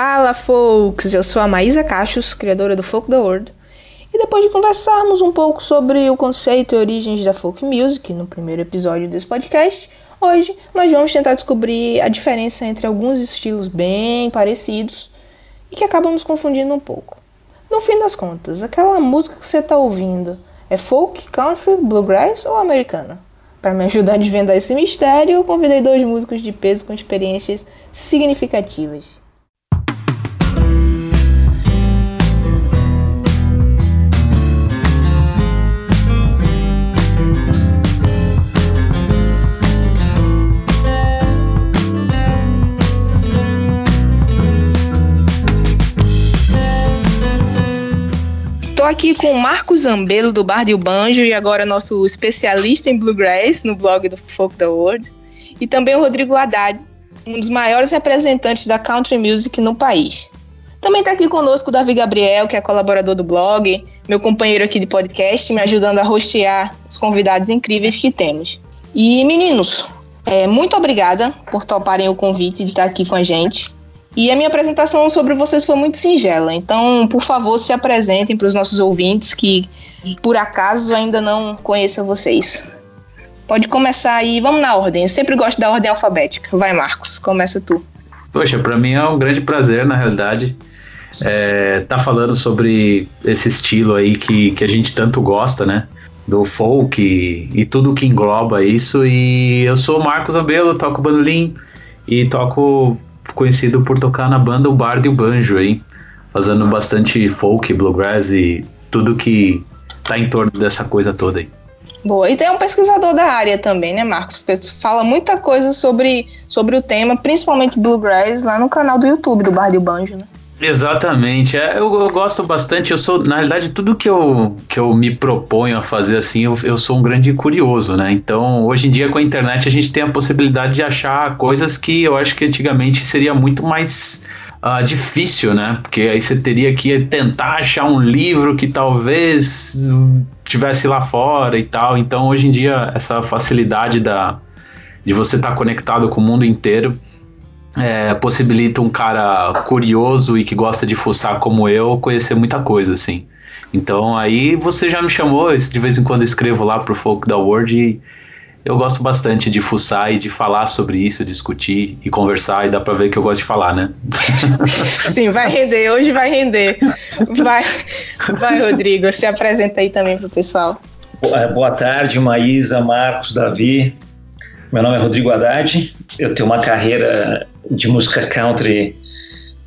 Fala, folks! Eu sou a Maísa Cachos, criadora do Folk the World. E depois de conversarmos um pouco sobre o conceito e origens da folk music no primeiro episódio desse podcast, hoje nós vamos tentar descobrir a diferença entre alguns estilos bem parecidos e que acabam nos confundindo um pouco. No fim das contas, aquela música que você está ouvindo é folk, country, bluegrass ou americana? Para me ajudar a desvendar esse mistério, eu convidei dois músicos de peso com experiências significativas. Aqui com o Marcos Zambelo, do Bar do Banjo, e agora nosso especialista em Bluegrass no blog do Folk the World. E também o Rodrigo Haddad, um dos maiores representantes da country music no país. Também está aqui conosco o Davi Gabriel, que é colaborador do blog, meu companheiro aqui de podcast, me ajudando a rostear os convidados incríveis que temos. E meninos, é, muito obrigada por toparem o convite de estar aqui com a gente. E a minha apresentação sobre vocês foi muito singela. Então, por favor, se apresentem para os nossos ouvintes que, por acaso, ainda não conheçam vocês. Pode começar aí, vamos na ordem. Eu sempre gosto da ordem alfabética. Vai, Marcos, começa tu. Poxa, para mim é um grande prazer, na realidade, é, tá falando sobre esse estilo aí que, que a gente tanto gosta, né? Do folk e, e tudo que engloba isso. E eu sou o Marcos Abelo, toco bandolim e toco conhecido por tocar na banda O Bard e o Banjo, hein? Fazendo bastante folk, bluegrass e tudo que tá em torno dessa coisa toda aí. Boa, e tem um pesquisador da área também, né, Marcos? Porque fala muita coisa sobre, sobre o tema, principalmente bluegrass, lá no canal do YouTube do Bard e o Banjo, né? Exatamente, é, eu, eu, gosto bastante. Eu sou, na realidade, tudo que eu, que eu me proponho a fazer assim, eu, eu sou um grande curioso, né? Então, hoje em dia, com a internet, a gente tem a possibilidade de achar coisas que eu acho que antigamente seria muito mais uh, difícil, né? Porque aí você teria que tentar achar um livro que talvez tivesse lá fora e tal. Então, hoje em dia, essa facilidade da, de você estar tá conectado com o mundo inteiro é, possibilita um cara curioso e que gosta de fuçar como eu conhecer muita coisa, assim. Então aí você já me chamou, de vez em quando escrevo lá pro Folk da World e eu gosto bastante de fuçar e de falar sobre isso, discutir e conversar, e dá pra ver que eu gosto de falar, né? Sim, vai render, hoje vai render. Vai, vai Rodrigo, se apresenta aí também pro pessoal. Boa tarde, Maísa, Marcos, Davi. Meu nome é Rodrigo Haddad, eu tenho uma carreira de música country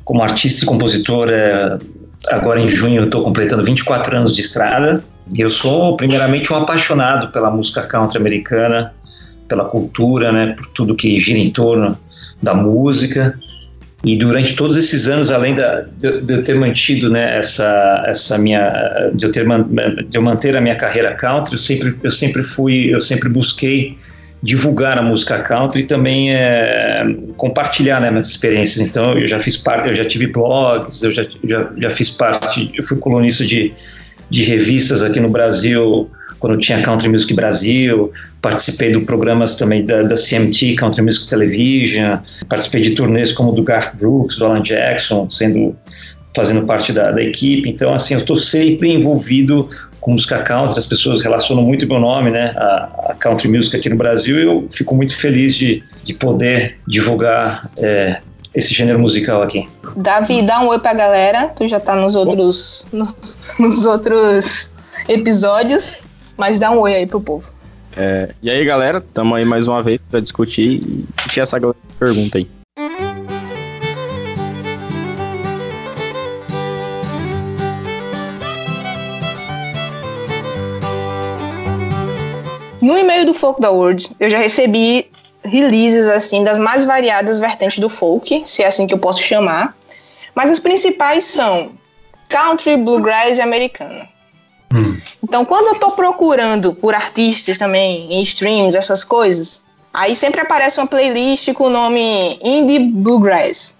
como artista e compositora. Agora em junho estou completando 24 anos de estrada. Eu sou primeiramente um apaixonado pela música country americana, pela cultura, né, por tudo que gira em torno da música. E durante todos esses anos, além da, de, de, eu ter mantido né, essa, essa minha, de eu, ter, de eu manter a minha carreira country, eu sempre, eu sempre fui, eu sempre busquei divulgar a música country e também é, compartilhar né, minhas experiências. Então, eu já fiz parte, eu já tive blogs, eu já, já, já fiz parte, eu fui colunista de, de revistas aqui no Brasil, quando tinha Country Music Brasil, participei de programas também da, da, CMT, Country Music Television, participei de turnês como do Garth Brooks, do Alan Jackson, sendo fazendo parte da, da equipe. Então, assim, eu estou sempre envolvido com música country, as pessoas relacionam muito meu nome, né, a, a country music aqui no Brasil, e eu fico muito feliz de, de poder divulgar é, esse gênero musical aqui. Davi, dá um oi pra galera, tu já tá nos outros, nos, nos outros episódios, mas dá um oi aí pro povo. É, e aí, galera, tamo aí mais uma vez para discutir e tinha essa pergunta aí. No e-mail do Folk da World, eu já recebi releases assim das mais variadas vertentes do folk, se é assim que eu posso chamar. Mas as principais são country, bluegrass e americana. Hum. Então, quando eu tô procurando por artistas também, em streams, essas coisas, aí sempre aparece uma playlist com o nome Indie Bluegrass,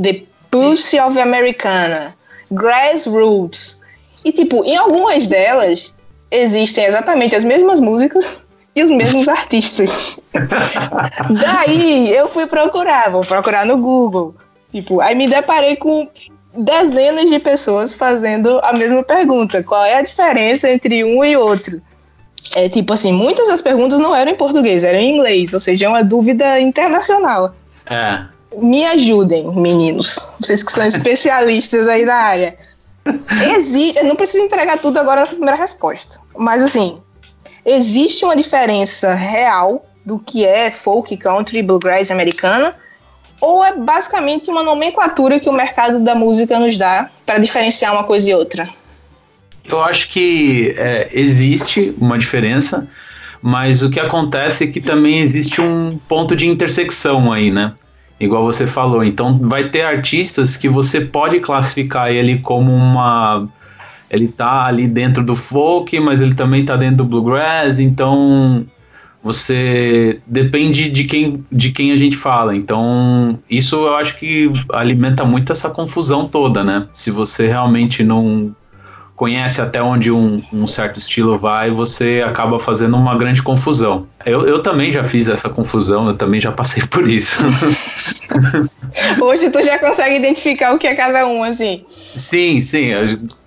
The Pussy of Americana, Grassroots. E, tipo, em algumas delas existem exatamente as mesmas músicas, e os mesmos artistas. Daí eu fui procurar, vou procurar no Google. Tipo, aí me deparei com dezenas de pessoas fazendo a mesma pergunta. Qual é a diferença entre um e outro? É tipo assim, muitas das perguntas não eram em português, eram em inglês, ou seja, é uma dúvida internacional. É. Me ajudem, meninos. Vocês que são especialistas aí da área. Existe, eu não preciso entregar tudo agora nessa primeira resposta. Mas assim, existe uma diferença real do que é folk, country, bluegrass americana? Ou é basicamente uma nomenclatura que o mercado da música nos dá para diferenciar uma coisa e outra? Eu acho que é, existe uma diferença, mas o que acontece é que também existe um ponto de intersecção aí, né? Igual você falou. Então, vai ter artistas que você pode classificar ele como uma. Ele tá ali dentro do folk, mas ele também tá dentro do bluegrass, então você depende de quem, de quem a gente fala. Então, isso eu acho que alimenta muito essa confusão toda, né? Se você realmente não conhece até onde um, um, certo estilo vai, você acaba fazendo uma grande confusão. Eu, eu também já fiz essa confusão, eu também já passei por isso. Hoje tu já consegue identificar o que é cada um, assim. Sim, sim.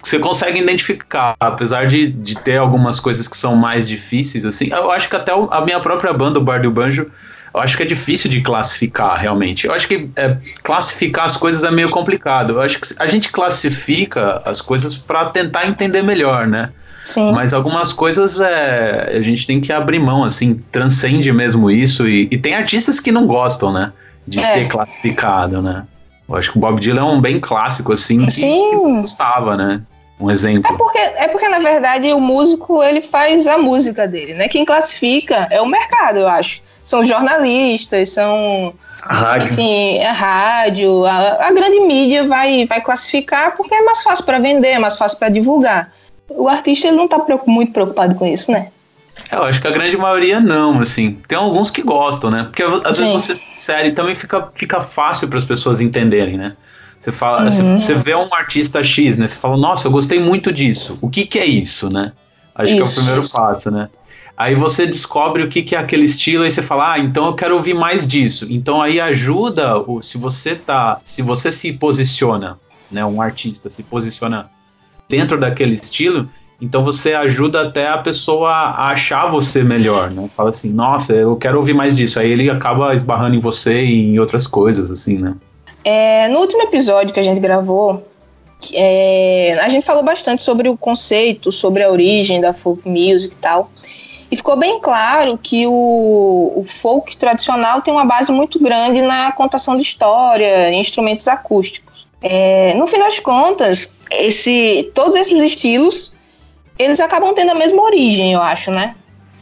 Você consegue identificar, apesar de, de ter algumas coisas que são mais difíceis, assim. Eu acho que até a minha própria banda, o Bar do Banjo, eu acho que é difícil de classificar realmente. Eu acho que é, classificar as coisas é meio complicado. Eu acho que a gente classifica as coisas para tentar entender melhor, né? Sim. Mas algumas coisas é, a gente tem que abrir mão, assim, transcende mesmo isso. E, e tem artistas que não gostam, né? De é. ser classificado, né? Eu acho que o Bob Dylan é um bem clássico, assim, que, Sim. gostava, né? Um exemplo. É porque, é porque, na verdade, o músico ele faz a música dele, né? Quem classifica é o mercado, eu acho são jornalistas, são. A rádio. Enfim, a rádio, a, a grande mídia vai, vai classificar porque é mais fácil para vender, é mais fácil para divulgar. O artista ele não está muito preocupado com isso, né? É, eu acho que a grande maioria não, assim. Tem alguns que gostam, né? Porque às Sim. vezes você série também fica, fica fácil para as pessoas entenderem, né? Você fala, uhum. você, você, vê um artista X, né? Você fala, nossa, eu gostei muito disso. O que que é isso, né? Acho isso, que é o primeiro isso. passo, né? Aí você descobre o que, que é aquele estilo e você fala, ah, então eu quero ouvir mais disso. Então aí ajuda, se você tá, se você se posiciona, né, um artista se posiciona dentro daquele estilo, então você ajuda até a pessoa a achar você melhor, né? Fala assim, nossa, eu quero ouvir mais disso. Aí ele acaba esbarrando em você e em outras coisas, assim, né? É, no último episódio que a gente gravou, é, a gente falou bastante sobre o conceito, sobre a origem da folk music e tal. E ficou bem claro que o, o folk tradicional tem uma base muito grande na contação de história, em instrumentos acústicos. É, no fim das contas, esse, todos esses estilos eles acabam tendo a mesma origem, eu acho, né?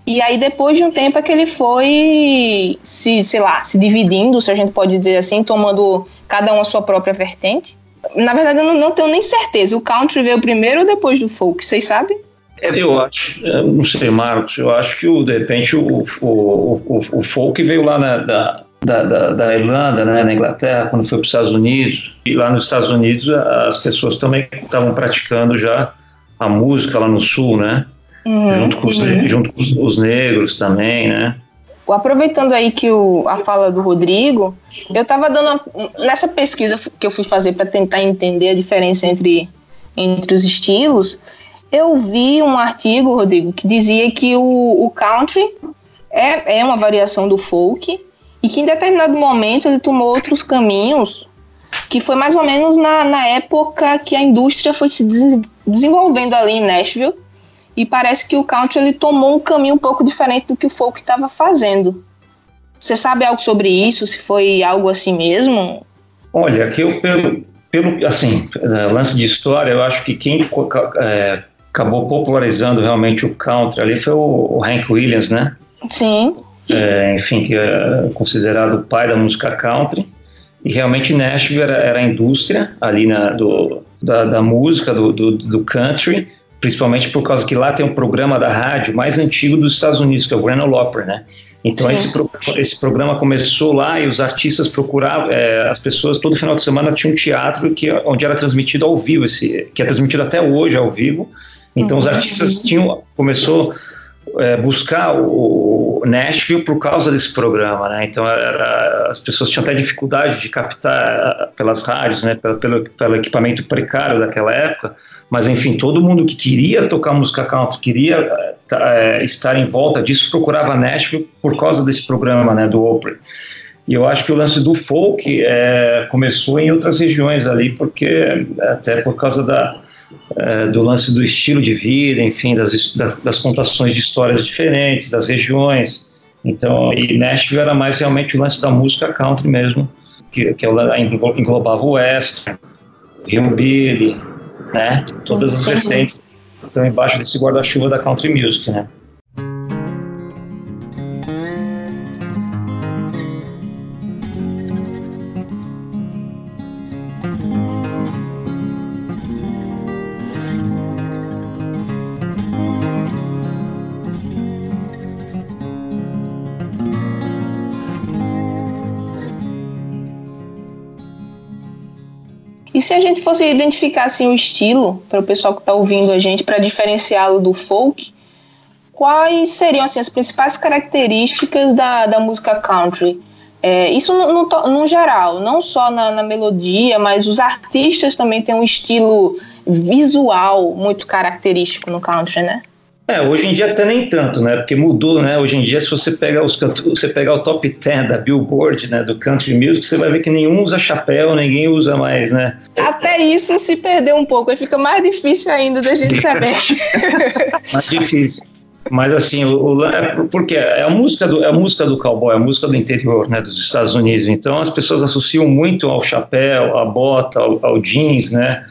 E aí, depois de um tempo, é que ele foi se, sei lá, se dividindo, se a gente pode dizer assim, tomando cada um a sua própria vertente. Na verdade, eu não, não tenho nem certeza. O country veio primeiro ou depois do folk, vocês sabem? É, eu acho, não sei, Marcos, eu acho que de repente o, o, o, o folk veio lá na, da, da, da, da, Irlanda, né, na Inglaterra, quando foi para os Estados Unidos. E lá nos Estados Unidos as pessoas também estavam praticando já a música lá no sul, né? Uhum, junto com, os, uhum. junto com os, os, negros também, né? Aproveitando aí que o, a fala do Rodrigo, eu estava dando nessa pesquisa que eu fui fazer para tentar entender a diferença entre, entre os estilos eu vi um artigo, Rodrigo, que dizia que o, o country é, é uma variação do folk e que em determinado momento ele tomou outros caminhos, que foi mais ou menos na, na época que a indústria foi se des desenvolvendo ali em Nashville. E parece que o country ele tomou um caminho um pouco diferente do que o folk estava fazendo. Você sabe algo sobre isso? Se foi algo assim mesmo? Olha, que eu, pelo, pelo assim, é, lance de história, eu acho que quem é, acabou popularizando realmente o country ali foi o, o Hank Williams, né? Sim. É, enfim, que é considerado o pai da música country. E realmente Nashville era, era a indústria ali na, do, da, da música, do, do, do, country, principalmente por causa que lá tem um programa da rádio mais antigo dos Estados Unidos, que é o Grand Ole Opry, né? Então esse, pro, esse programa começou lá e os artistas procuravam, é, as pessoas todo final de semana tinha um teatro que onde era transmitido ao vivo, esse, que é transmitido até hoje ao vivo, então os uhum. artistas tinham começou é, buscar o, Nashville por causa desse programa, né? Então era, as pessoas tinham até dificuldade de captar pelas rádios, né? Pelo, pelo, pelo, equipamento precário daquela época. Mas enfim, todo mundo que queria tocar música country, queria é, estar em volta disso, procurava Nashville por causa desse programa, né? Do Oprah. E eu acho que o lance do folk é, começou em outras regiões ali, porque até por causa da, é, do lance do estilo de vida, enfim, das, das contações de histórias diferentes, das regiões. Então, e Nashville era mais realmente o lance da música country mesmo, que, que englobava o West, Hillbilly, né? Todas as vertentes estão embaixo desse guarda-chuva da country music, né? Se a gente fosse identificar assim, o estilo, para o pessoal que está ouvindo a gente, para diferenciá-lo do folk, quais seriam assim, as principais características da, da música country? É, isso no, no, no, geral, não só na, na, melodia, mas os artistas também têm um estilo visual muito característico no country, né? É, hoje em dia até nem tanto, né? Porque mudou, né? Hoje em dia, se você pegar, os, você pegar o top 10 da Billboard, né? Do country music, você vai ver que nenhum usa chapéu, ninguém usa mais, né? Até isso se perdeu um pouco, aí fica mais difícil ainda da gente saber. mais difícil. Mas assim, o, o, é porque é a música do é a música do cowboy, é a música do interior, né, dos Estados Unidos. Então as pessoas associam muito ao chapéu, à bota, ao, ao jeans, né?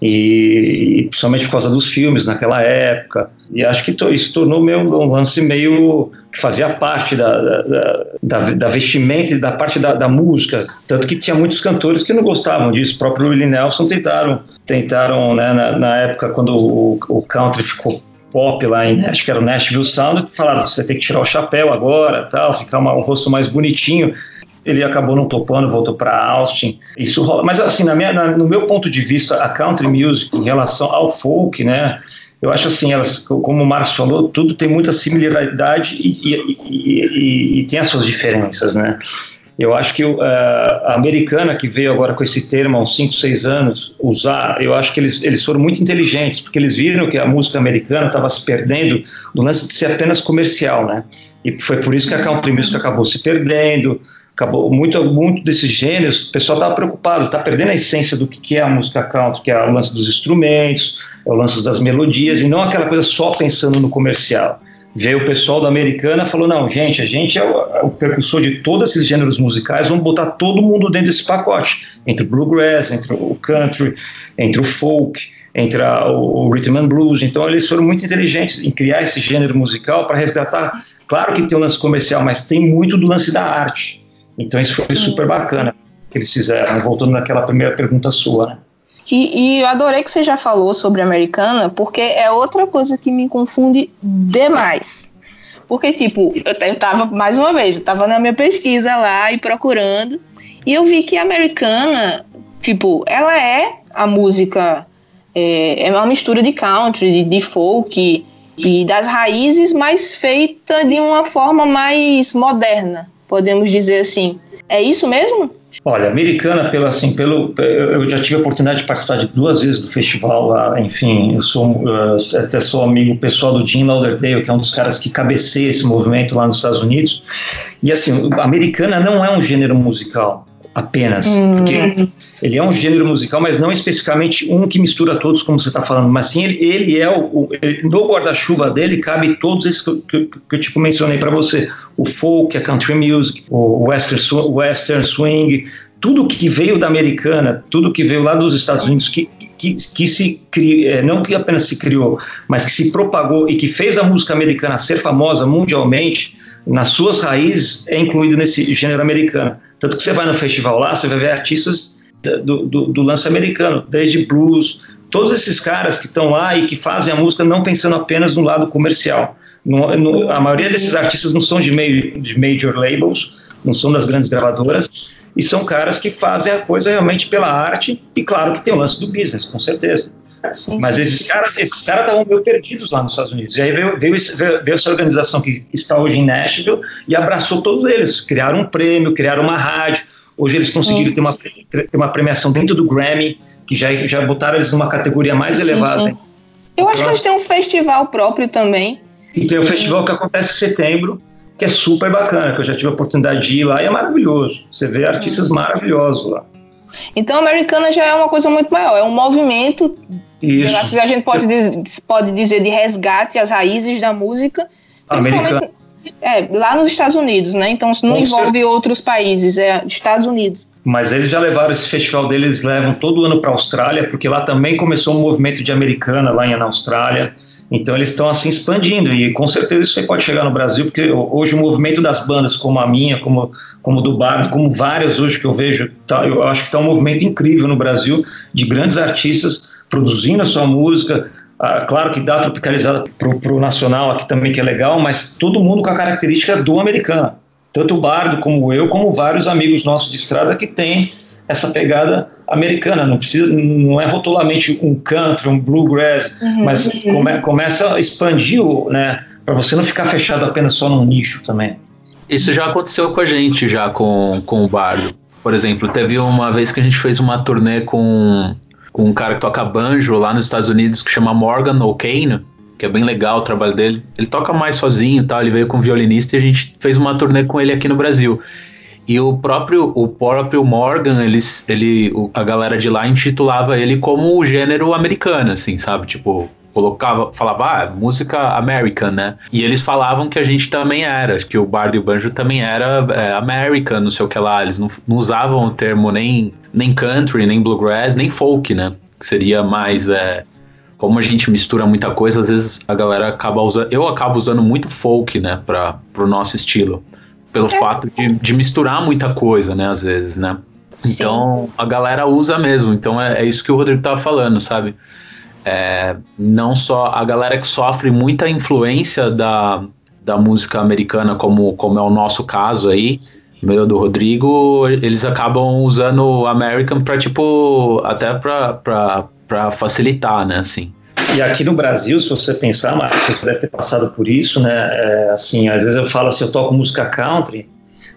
E, e, principalmente por causa dos filmes naquela época. E acho que to, isso tornou meio, um lance meio que fazia parte da, da, da, da vestimenta e da parte da, da, música. Tanto que tinha muitos cantores que não gostavam disso. O próprio Willie Nelson tentaram, tentaram né, na, na época, quando o, o country ficou pop lá em, acho que era o Nashville Sound, falaram você tem que tirar o chapéu agora, tal, ficar uma, um rosto mais bonitinho ele acabou não topando, voltou para Austin. Isso rola. Mas assim, na minha, na, no meu ponto de vista, a country music em relação ao folk, né? Eu acho assim, elas, como o Marcos falou, tudo tem muita similaridade e, e, e, e tem as suas diferenças, né? Eu acho que uh, a americana que veio agora com esse termo há uns 5, 6 anos usar, eu acho que eles, eles foram muito inteligentes, porque eles viram que a música americana estava se perdendo do lance de ser apenas comercial, né? E foi por isso que a country music acabou se perdendo, acabou muito, muito desses gêneros, o pessoal estava preocupado, está perdendo a essência do que é a música country, que é o lance dos instrumentos, é o lance das melodias, e não aquela coisa só pensando no comercial. Veio o pessoal da Americana falou: não, gente, a gente é o, é o de todos esses gêneros musicais, vamos botar todo mundo dentro desse pacote, entre o bluegrass, entre o country, entre o folk, entre a, o, o rhythm and blues. Então eles foram muito inteligentes em criar esse gênero musical para resgatar. Claro que tem o lance comercial, mas tem muito do lance da arte. Então isso foi super bacana que eles fizeram, voltando naquela primeira pergunta sua, né? E, e, eu adorei que você já falou sobre americana, porque é outra coisa que me confunde demais. Porque, tipo, eu, eu tava, mais uma vez, eu tava na minha pesquisa lá e procurando, e eu vi que a americana, tipo, ela é a música, é, é uma mistura de country, de, de folk e das raízes, mas feita de uma forma mais moderna, podemos dizer assim. É isso mesmo? Olha, americana, pelo assim, pelo eu já tive a oportunidade de participar de duas vezes do festival lá, enfim, eu sou até sou amigo pessoal do Jim Lauderdale, que é um dos caras que cabeceia esse movimento lá nos Estados Unidos. E assim, americana não é um gênero musical apenas, uhum. porque ele é um gênero musical, mas não especificamente um que mistura todos, como você está falando, mas sim ele, ele é o, o ele, no guarda-chuva dele cabe todos esses que, que, que eu tipo mencionei para você, o folk, a country music, o western, western swing, tudo que veio da americana, tudo que veio lá dos Estados Unidos, que, que, que se criou, é, não que apenas se criou, mas que se propagou e que fez a música americana ser famosa mundialmente, nas suas raízes, é incluído nesse gênero americano. Tanto que você vai no festival lá, você vai ver artistas do, do, do lance americano, desde blues, todos esses caras que estão lá e que fazem a música não pensando apenas no lado comercial. No, no, a maioria desses artistas não são de, meio, de major labels, não são das grandes gravadoras, e são caras que fazem a coisa realmente pela arte, e claro que tem o lance do business, com certeza. Sim, Mas esses caras esses caras estavam meio perdidos lá nos Estados Unidos. E aí veio, veio, veio, essa organização que está hoje em Nashville e abraçou todos eles. Criaram um prêmio, criaram uma rádio. Hoje eles conseguiram ter uma, ter uma premiação dentro do Grammy, que já, já botaram eles numa categoria mais sim, elevada. Sim. Eu acho que eles têm um festival próprio também. E tem um festival que acontece em setembro, que é super bacana, que eu já tive a oportunidade de ir lá e é maravilhoso. Você vê artistas maravilhosos lá. Então, a americana já é uma coisa muito maior, é um movimento, Isso. a gente pode, pode dizer, de resgate às raízes da música, principalmente é, lá nos Estados Unidos, né? Então, não Com envolve certeza. outros países, é Estados Unidos. Mas eles já levaram esse festival deles, levam todo ano para a Austrália, porque lá também começou um movimento de americana lá na Austrália. Então eles estão assim expandindo e com certeza isso aí pode chegar no Brasil, porque hoje o movimento das bandas, como a minha, como, como do Bardo, como várias hoje que eu vejo, tá, eu acho que está um movimento incrível no Brasil de grandes artistas produzindo a sua música. Ah, claro que dá tropicalizada para o nacional aqui também, que é legal, mas todo mundo com a característica do americano. Tanto o Bardo como eu, como vários amigos nossos de estrada que têm essa pegada americana, não precisa, não é rotulamente um country, um bluegrass, uhum, mas. Come, começa a expandir, né, para você não ficar fechado apenas só num nicho também. Isso já aconteceu com a gente já com, com o Bardo. Por exemplo, teve uma vez que a gente fez uma turnê com, com um cara que toca banjo lá nos Estados Unidos que chama Morgan O'Kane, que é bem legal o trabalho dele. Ele toca mais sozinho, tal, ele veio com um violinista e a gente fez uma turnê com ele aqui no Brasil. E o próprio, o próprio Morgan, eles, ele, a galera de lá intitulava ele como o gênero americano, assim, sabe? Tipo, colocava, falava, ah, música American, né? E eles falavam que a gente também era, que o Bardo e o Banjo também era é, American, não sei o que lá. Eles não, não, usavam o termo nem, nem country, nem bluegrass, nem folk, né? Que seria mais. É, como a gente mistura muita coisa, às vezes a galera acaba usando. Eu acabo usando muito folk, né, para pro nosso estilo pelo é. fato de, de misturar muita coisa, né, às vezes, né? Sim. Então a galera usa mesmo. Então é, é, isso que o Rodrigo tava falando, sabe? É, não só a galera que sofre muita influência da, da música americana, como, como é o nosso caso aí, meio do Rodrigo, eles acabam usando American para tipo, até para facilitar, né, assim. E aqui no Brasil, se você pensar, Marcos, você deve ter passado por isso, né? É, assim, às vezes eu falo assim, eu toco música country,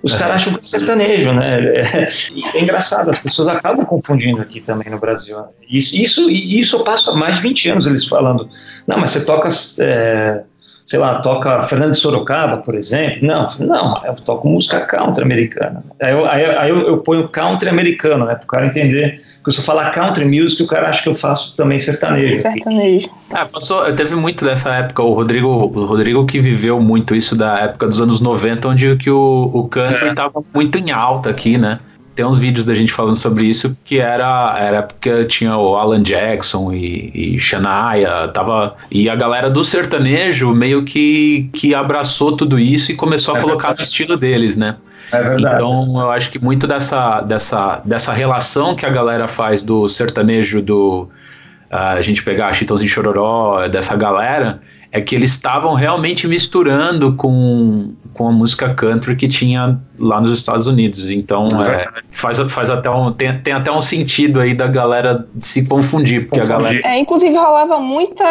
os caras acham que é sertanejo, né? É, é, engraçado, as pessoas acabam confundindo aqui também no Brasil. Isso, isso, isso eu passo há mais de 20 anos eles falando. Não, mas você toca é, sei lá, toca Fernando Sorocaba, por exemplo. Não, não, eu toco música country americana. Aí eu, aí, aí eu, eu ponho country americano, né, para o cara entender. Porque se eu falar country music, o cara acha que eu faço também sertanejo. Sertanejo. Ah, passou, teve muito dessa época, o Rodrigo, o Rodrigo que viveu muito isso da época dos anos 90, onde que o, o country estava é. muito em alta aqui, né? Tem uns vídeos da gente falando sobre isso que era era porque tinha o Alan Jackson e, e Shania, tava e a galera do sertanejo meio que que abraçou tudo isso e começou a é colocar verdade. no estilo deles, né? É verdade. Então eu acho que muito dessa dessa dessa relação que a galera faz do sertanejo do uh, a gente pegar Chitãozinho Chororó, dessa galera, é que eles estavam realmente misturando com, com a música country que tinha lá nos Estados Unidos. Então é, faz, faz até um, tem, tem até um sentido aí da galera se confundir, porque confundir. a galera. É, inclusive rolava muita.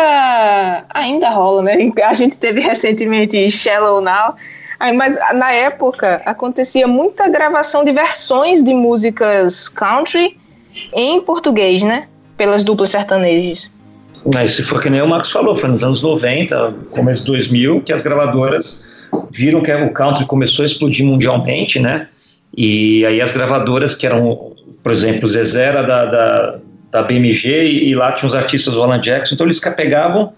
Ainda rola, né? A gente teve recentemente Shallow Now. Mas na época acontecia muita gravação de versões de músicas country em português, né? Pelas duplas sertanejas. Mas se for que nem o Marcos falou, foi nos anos 90, começo de 2000, que as gravadoras viram que o country começou a explodir mundialmente, né? E aí as gravadoras que eram, por exemplo, o Zezé era da, da, da BMG e, e, lá tinha os artistas do Alan Jackson, então eles pegavam,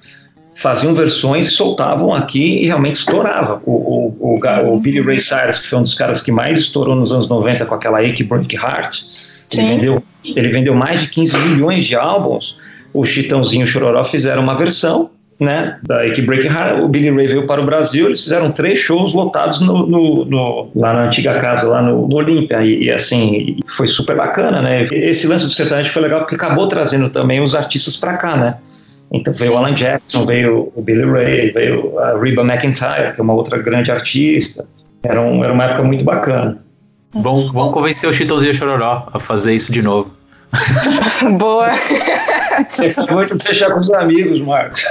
faziam versões soltavam aqui e realmente estourava. O, o, o, o, Billy Ray Cyrus, que foi um dos caras que mais estourou nos anos 90 com aquela Ache Break Heart, ele vendeu, ele vendeu mais de 15 milhões de álbuns o Chitãozinho Chororó fizeram uma versão, né, da Ike Breaking Heart, o Billy Ray veio para o Brasil, eles fizeram três shows lotados no, no, no lá na antiga casa, lá no, no Olímpia, e, e, assim, foi super bacana, né, esse lance do sertanejo foi legal porque acabou trazendo também os artistas para cá, né, então veio o Alan Jackson, veio o Billy Ray, veio a Reba McIntyre, que é uma outra grande artista, era, um, era uma época muito bacana. Vamos, vamos convencer o Chitãozinho Chororó a fazer isso de novo. Boa. Muito fechar com os amigos, Marcos.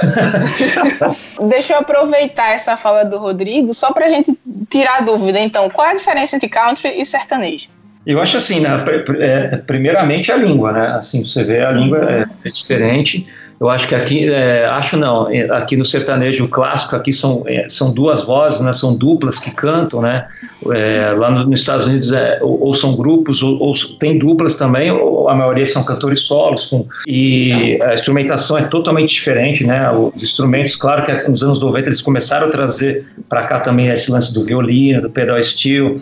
Deixa eu aproveitar essa fala do Rodrigo só para a gente tirar a dúvida. Então, qual é a diferença entre country e sertanejo? Eu acho assim, né, é, primeiramente a língua, né? Assim, você vê a língua é, é diferente. Eu acho que aqui, é, acho não, é, aqui no sertanejo clássico, aqui são, é, são duas vozes, né? São duplas que cantam, né? É, lá no, nos Estados Unidos ou, ou, são grupos ou, ou, tem duplas também, ou a maioria são cantores solos. Com, e a instrumentação é totalmente diferente, né? Os instrumentos, claro que nos anos 90 eles começaram a trazer para cá também esse lance do violino, do pedal steel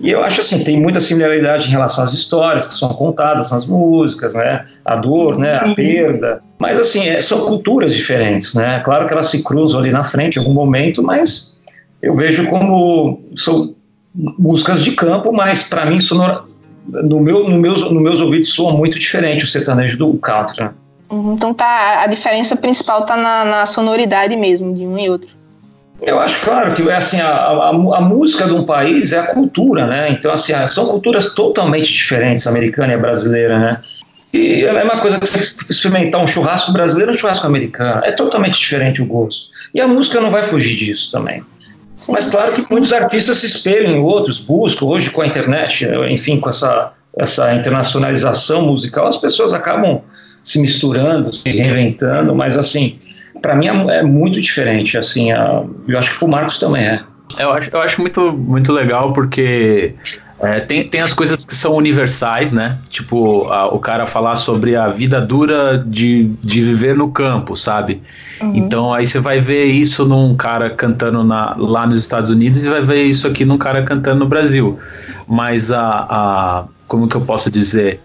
e eu acho assim, tem muita similaridade em relação às histórias que são contadas nas músicas, né? A dor, né? A perda. Mas assim, é, são culturas diferentes, né? Claro que elas se cruzam ali na frente em algum momento, mas eu vejo como são músicas de campo, mas para mim sonora, no meu, no meus, no meus ouvidos soa muito diferente o sertanejo do country. Né? Uhum, então tá, a diferença principal tá na, na sonoridade mesmo de um e outro. Eu acho claro que assim a, a, a, música de um país é a cultura, né? Então assim são culturas totalmente diferentes, americana e brasileira, né? E é a mesma coisa que você experimentar um churrasco brasileiro e um churrasco americano. É totalmente diferente o gosto. E a música não vai fugir disso também. Sim. Mas claro que muitos artistas se espelham em outros, buscam hoje com a internet, enfim, com essa, essa internacionalização musical, as pessoas acabam se misturando, se reinventando, mas assim, para mim é, é, muito diferente, assim, a, eu acho que pro Marcos também é. Eu acho, eu acho muito, muito legal porque é, tem, tem as coisas que são universais, né? Tipo, a, o cara falar sobre a vida dura de, de viver no campo, sabe? Uhum. Então aí você vai ver isso num cara cantando na, lá nos Estados Unidos e vai ver isso aqui num cara cantando no Brasil. Mas a, a como que eu posso dizer?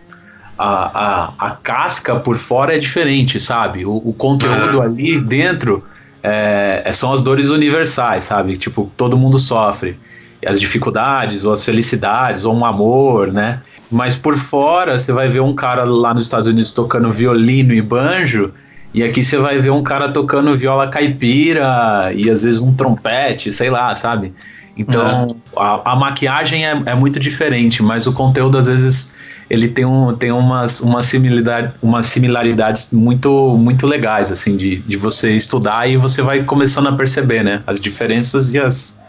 A, a, a casca por fora é diferente, sabe? O, o conteúdo ah. ali dentro é, é, são as dores universais, sabe? Tipo, todo mundo sofre. As dificuldades, ou as felicidades, ou um amor, né? Mas por fora, você vai ver um cara lá nos Estados Unidos tocando violino e banjo, e aqui você vai ver um cara tocando viola caipira e às vezes um trompete, sei lá, sabe? Então, uhum. a, a, maquiagem é, é muito diferente, mas o conteúdo às vezes ele tem, um, tem umas, uma similaridade, umas similaridades muito, muito legais, assim, de, de você estudar e você vai começando a perceber, né? As diferenças e as,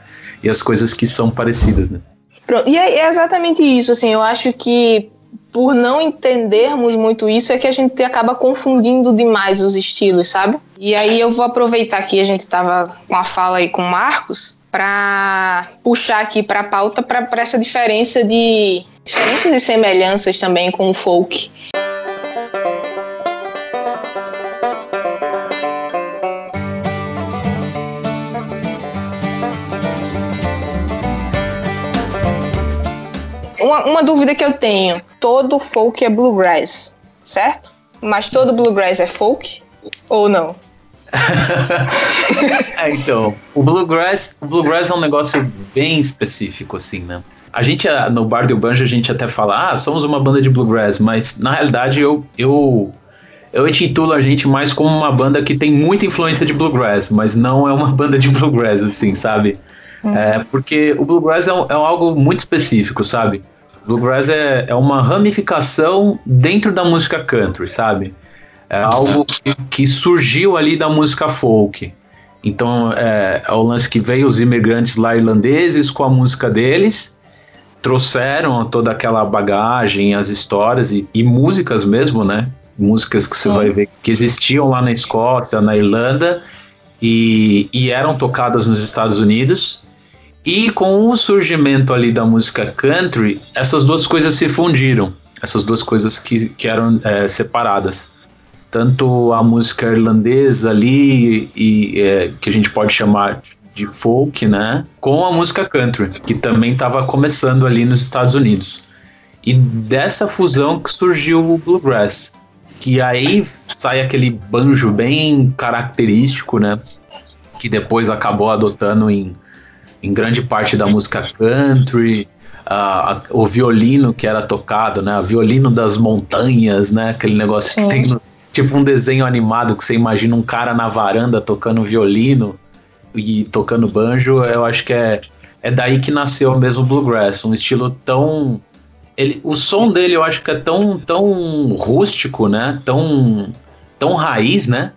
e as coisas que são parecidas, né? Pronto, e é exatamente isso, assim, eu acho que por não entendermos muito isso é que a gente acaba confundindo demais os estilos, sabe? E aí eu vou aproveitar que a gente estava com a fala aí com o Marcos para puxar aqui para a pauta para essa diferença de diferenças e semelhanças também com o folk. Uma, uma dúvida que eu tenho: todo folk é bluegrass, certo? Mas todo bluegrass é folk ou não? é, então, o bluegrass, o bluegrass é um negócio bem específico, assim, né? A gente, no Bar do Banjo, a gente até fala, ah, somos uma banda de bluegrass, mas na realidade eu, eu, eu intitulo a gente mais como uma banda que tem muita influência de bluegrass, mas não é uma banda de bluegrass, assim, sabe? Hum. É, porque o bluegrass é, é algo muito específico, sabe? Bluegrass é, é uma ramificação dentro da música country, sabe? É algo que, que surgiu ali da música folk. Então é, é, o lance que veio os imigrantes lá irlandeses com a música deles, trouxeram toda aquela bagagem, as histórias e, e músicas mesmo, né? Músicas que você vai ver que existiam lá na Escócia, na Irlanda e, e eram tocadas nos Estados Unidos. E com o surgimento ali da música country, essas duas coisas se fundiram, essas duas coisas que, que eram é, separadas tanto a música irlandesa ali e é, que a gente pode chamar de folk, né, com a música country, que também estava começando ali nos Estados Unidos. E dessa fusão que surgiu o bluegrass, que aí sai aquele banjo bem característico, né, que depois acabou adotando em, em grande parte da música country, a, o violino que era tocado, né? O violino das montanhas, né? Aquele negócio Sim. que tem no, tipo um desenho animado que você imagina um cara na varanda tocando violino e tocando banjo, eu acho que é, é daí que nasceu mesmo o bluegrass, um estilo tão ele, o som dele eu acho que é tão, tão rústico, né? Tão, tão raiz, né?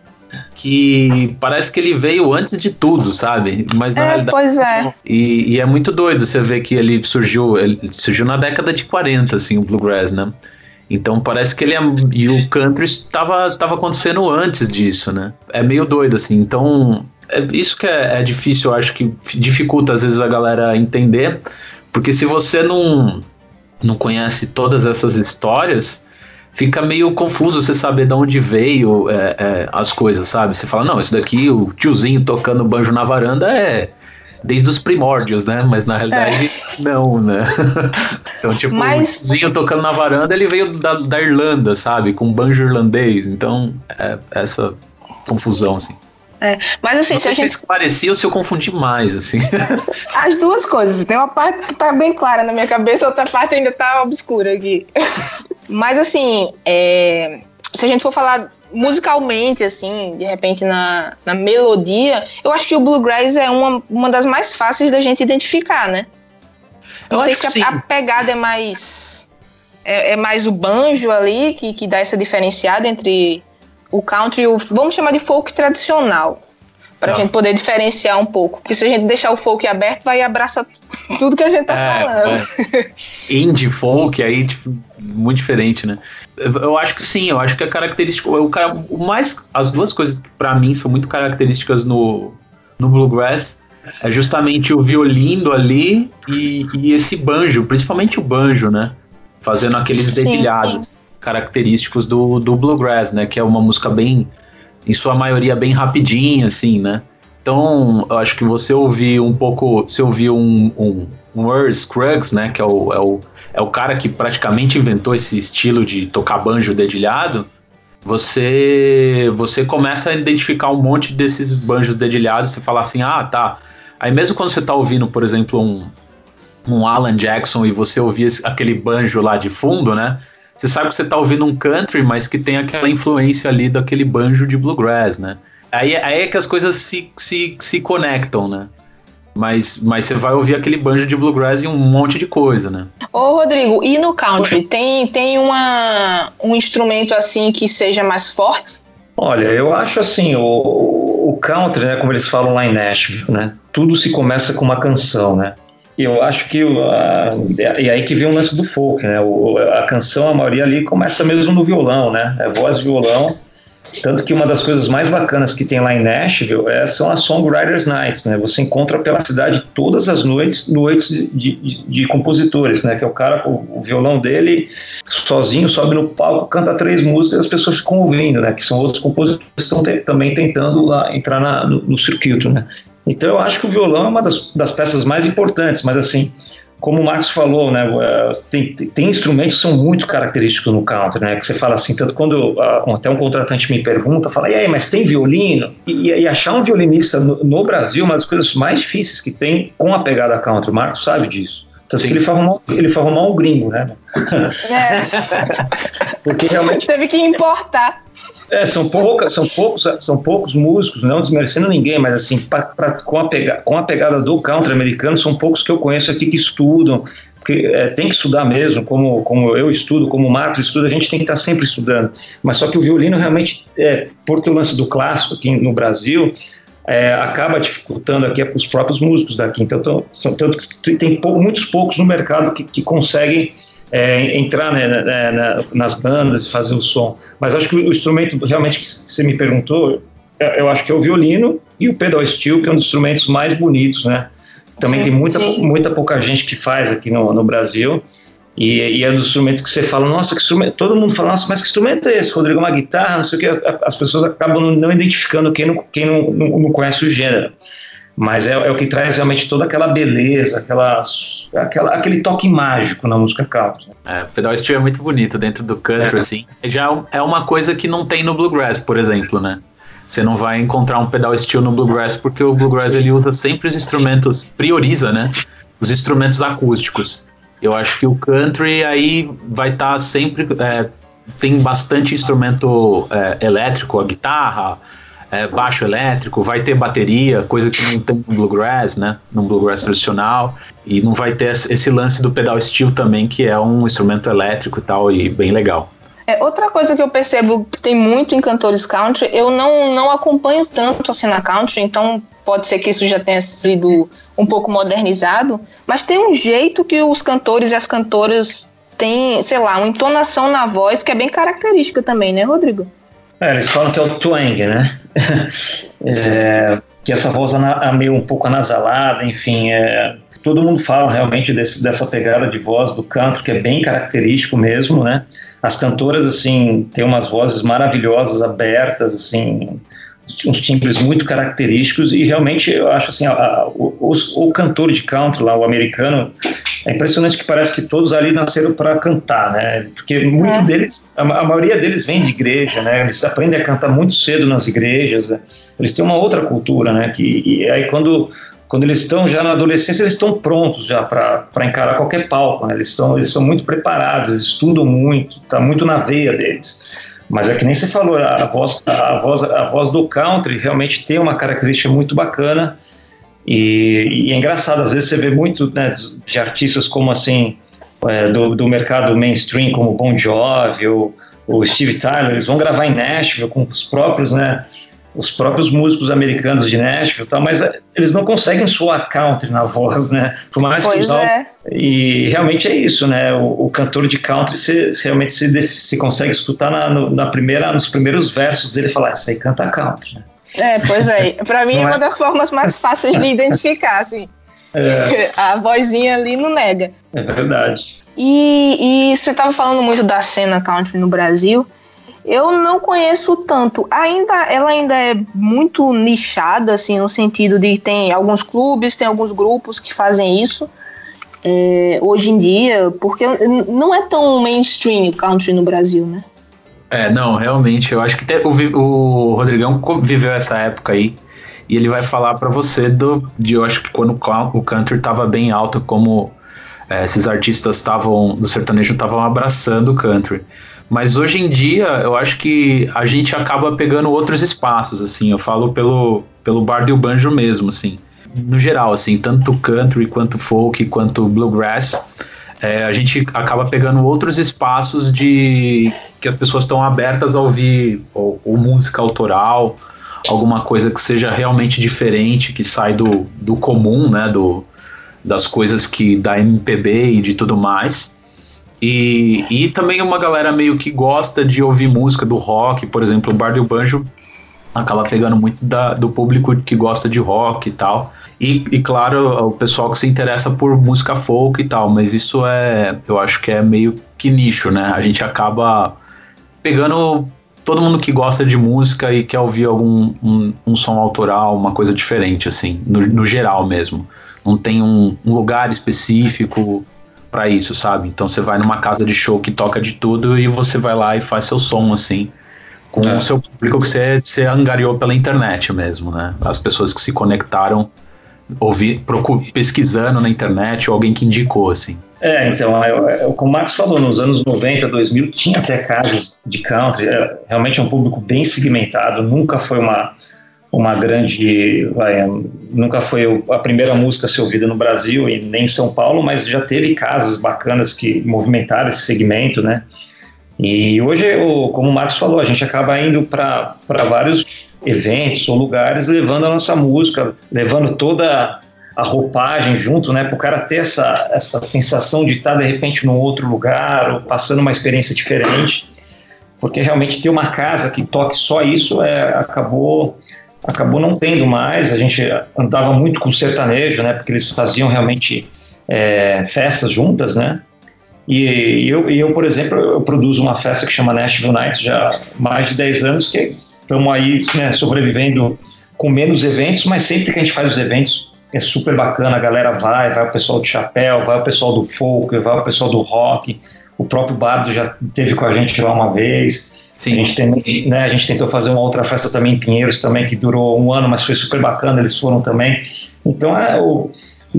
Que parece que ele veio antes de tudo, sabe? Mas na É, realidade. pois é. E, e é muito doido você ver que ele surgiu, ele surgiu na década de 40, assim, o Bluegrass, né? Então parece que ele é. E o country estava tava acontecendo antes disso, né? É meio doido, assim. Então. É isso que é, é difícil, eu acho que dificulta às vezes a galera entender. Porque se você não, não conhece todas essas histórias, fica meio confuso você saber de onde veio é, é, as coisas, sabe? Você fala, não, isso daqui, o tiozinho tocando banjo na varanda é desde os primórdios, né? Mas na realidade, não, né? então, tipo, Mas- o tiozinho tocando na varanda, ele veio da, da Irlanda, sabe? Com banjo irlandês. Então, é essa confusão, assim. Mas assim, Não se a sei se gente. isso parecia ou se eu confundi mais, assim. As duas coisas. Tem uma parte que tá bem clara na minha cabeça, outra parte ainda tá obscura aqui. Mas assim, é, se a gente for falar musicalmente, assim, de repente na, na melodia, eu acho que o bluegrass é uma, uma das mais fáceis da gente identificar, né? Não Eu sei acho se que a, a pegada é mais. É, é mais o banjo ali que, que dá essa diferenciada entre o country o. Vamos chamar de folk tradicional. Pra Tá. gente poder diferenciar um pouco. Porque se a gente deixar o folk aberto, vai abraçar tudo que a gente tá falando. é. Indie folk, aí, tipo, muito diferente, né? Eu acho que sim, eu acho que é característico. O, cara, o mais. As duas coisas que pra mim são muito características no, no Bluegrass é justamente o violino ali e, e esse banjo, principalmente o banjo, né? Fazendo aqueles Sim, dedilhados característicos do, do Bluegrass, né? Que é uma música bem, em sua maioria, bem rapidinha, assim, né? Então, eu acho que você ouvir um pouco, você ouvir um, um, um Earl Scruggs, né? Que é o, é, o, é o cara que praticamente inventou esse estilo de tocar banjo dedilhado. Você, você começa a identificar um monte desses banjos dedilhados. Você fala assim, ah, tá. Aí mesmo quando você tá ouvindo, por exemplo, um, um Alan Jackson e você ouvir aquele banjo lá de fundo, né? Você sabe que você tá ouvindo um country, mas que tem aquela influência ali daquele banjo de bluegrass, né? Aí, aí é que as coisas se, se, se conectam, né? Mas, mas você vai ouvir aquele banjo de bluegrass em um monte de coisa, né? Ô, Rodrigo, e no country, tem, tem uma, um instrumento assim que seja mais forte? Olha, eu acho assim, o, o country, né, como eles falam lá em Nashville, né, tudo se começa com uma canção, né? Eu acho que e aí que vem o lance do folk, né? O, a canção, a maioria ali começa mesmo no violão, né? É voz violão. Tanto que uma das coisas mais bacanas que tem lá em Nashville é, são as Songwriters Nights, né? Você encontra pela cidade todas as noites, noites de, de, de compositores, né? Que é o cara com o violão dele sozinho, sobe no palco, canta três músicas, as pessoas ficam ouvindo, né? Que são outros compositores que estão te- também tentando lá entrar na- no, no circuito, né? Então eu acho que o violão é uma das, das peças mais importantes, mas assim, como o Marcos falou, né, eh, tem, tem- instrumentos que são muito característicos no country, né, que você fala assim, tanto quando ah, até um contratante me pergunta, fala, e aí, mas tem violino? E, e achar um violinista no, no Brasil é uma das coisas mais difíceis que tem com a pegada country, o Marcos sabe disso. Tanto Sim. que ele foi, arrumar, ele foi arrumar um gringo, né? É, Porque realmente teve que importar. É, são, poucas, são, poucos, são poucos músicos, não desmerecendo ninguém, mas assim, pra, pra- com, a pega, com a pegada do country americano, são poucos que eu conheço aqui que estudam, porque é, tem que estudar mesmo, como, como eu estudo, como o Marcos estuda, a gente tem que estar sempre estudando. Mas só que o violino realmente, é, por ter o lance do clássico aqui no Brasil, é, acaba dificultando aqui para os próprios músicos daqui. Então, tão- são, tanto que tem pou- muitos poucos no mercado que, que conseguem é, entrar né, na- na- nas bandas e fazer o som. Mas acho que o instrumento realmente que você me perguntou, eu acho que é o violino e o pedal steel, que é um dos instrumentos mais bonitos, né? Também Sim, tem muita, sim. muita pouca gente que faz aqui no, no Brasil. E, e é um dos instrumentos que você fala, nossa, que instrumento. Todo mundo fala, nossa, mas que instrumento é esse, Rodrigo? Uma guitarra, não sei o que. As pessoas acabam não- não identificando quem não, quem não, não, não conhece o gênero. Mas é, é o que traz realmente toda aquela beleza, aquela, aquela, aquele toque mágico na música country. É, o pedal steel é muito bonito dentro do country, assim. Já é uma coisa que não tem no bluegrass, por exemplo, né? Você não vai encontrar um pedal steel no bluegrass porque o bluegrass ele usa sempre os instrumentos, prioriza, né? Os instrumentos acústicos. Eu acho que o country aí vai estar sempre é, tem bastante instrumento é, elétrico, a guitarra, é, baixo elétrico, vai ter bateria, coisa que não tem no bluegrass, né? No bluegrass tradicional. E não vai ter esse lance do pedal steel também, que é um instrumento elétrico e tal, e bem legal. É, outra coisa que eu percebo que tem muito em cantores country, eu não, não acompanho tanto a cena country, então pode ser que isso já tenha sido um pouco modernizado, mas tem um jeito que os cantores e as cantoras têm, sei lá, uma entonação na voz que é bem característica também, né, Rodrigo? É, eles falam que é o twang, né? é, que essa voz é meio um pouco anasalada, enfim, é, todo mundo fala realmente desse, dessa pegada de voz do canto, que é bem característico mesmo, né? As cantoras, assim, têm umas vozes maravilhosas, abertas, assim, uns timbres muito característicos e realmente eu acho assim, a, a, o, o, cantor de country lá, o americano, é impressionante que parece que todos ali nasceram para cantar, né? Porque muito é. deles, a, a, maioria deles vem de igreja, né? Eles aprendem a cantar muito cedo nas igrejas, né? eles têm uma outra cultura, né? Que, e aí quando quando eles estão já na adolescência, eles estão prontos já para encarar qualquer palco, né? Eles estão eles são muito preparados, eles estudam muito, está muito na veia deles. Mas é que nem você falou, a voz, a voz, a voz do country realmente tem uma característica muito bacana. E, e é engraçado, às vezes você vê muito né, de artistas como assim, é, do, do mercado mainstream, como Bon Jovi ou, ou Steve Tyler, eles vão gravar em Nashville com os próprios, né? Os próprios músicos americanos de Nashville, tal, mas eh, eles não conseguem soar country na voz, né? Por mais pois que os é. E realmente é isso, né? O, o cantor de country se, se realmente se, se consegue escutar na, no, na primeira, nos primeiros versos dele falar, isso aí canta country, né? É, pois é. Para mim é uma é? das formas mais fáceis de identificar, assim. É. A vozinha ali não nega. É verdade. E, e você estava falando muito da cena country no Brasil. Eu não conheço tanto. Ainda ela ainda é muito nichada assim no sentido de tem alguns clubes, tem alguns grupos que fazem isso. É, hoje em dia, porque não é tão mainstream o country no Brasil, né? É, não, realmente, eu acho que o, o Rodrigão viveu essa época aí e ele vai falar para você do, de, eu acho que quando o country tava bem alto, como é, esses artistas estavam, do sertanejo estavam abraçando o country. Mas hoje em dia, eu acho que a gente acaba pegando outros espaços, assim. Eu falo pelo, pelo bar e o banjo mesmo, assim. No geral, assim, tanto country quanto folk quanto bluegrass. É, a gente acaba pegando outros espaços de que as pessoas estão abertas a ouvir ou, ou, música autoral, alguma coisa que seja realmente diferente, que sai do, do comum, né, do, das coisas que da MPB e de tudo mais. E, e também uma galera meio que gosta de ouvir música do rock, por exemplo, o Bar do Banjo acaba pegando muito da, do público que gosta de rock e tal. E, e, claro, o pessoal que se interessa por música folk e tal, mas isso é, eu acho que é meio que nicho, né? A gente acaba pegando todo mundo que gosta de música e quer ouvir algum um, um som autoral, uma coisa diferente, assim, no, no geral mesmo. Não tem um, um lugar específico para isso, sabe? Então você vai numa casa de show que toca de tudo e você vai lá e faz seu som, assim, com é. o seu público que você, você angariou pela internet mesmo, né? As pessoas que se conectaram, ouvir, procur, pesquisando na internet ou alguém que indicou, assim. É, então, é, é, como o Max falou, nos anos 90, 2000, tinha até casas de country, é, realmente é um público bem segmentado, nunca foi uma uma grande. Vai, nunca foi a primeira música a ser ouvida no Brasil e nem em São Paulo, mas já teve casos bacanas que movimentaram esse segmento, né? E hoje, como o Marcos falou, a gente acaba indo para vários eventos ou lugares levando a nossa música, levando toda a roupagem junto, né? Para o cara ter essa, essa sensação de estar de repente num outro lugar ou passando uma experiência diferente. Porque realmente ter uma casa que toque só isso é, acabou acabou não tendo mais. A gente andava muito com sertanejo, né? Porque eles faziam realmente é, festas juntas, né? E eu, eu, por exemplo, eu produzo uma festa que chama Nashville Nights já há mais de 10 anos, que estamos aí né, sobrevivendo com menos eventos, mas sempre que a gente faz os eventos é super bacana, a galera vai, vai o pessoal do chapéu, vai o pessoal do folk, vai o pessoal do rock, o próprio Bardo já teve com a gente lá uma vez, Sim. A gente, tem, né, a gente tentou fazer uma outra festa também em Pinheiros também, que durou um ano, mas foi super bacana, eles foram também. Então, é, o,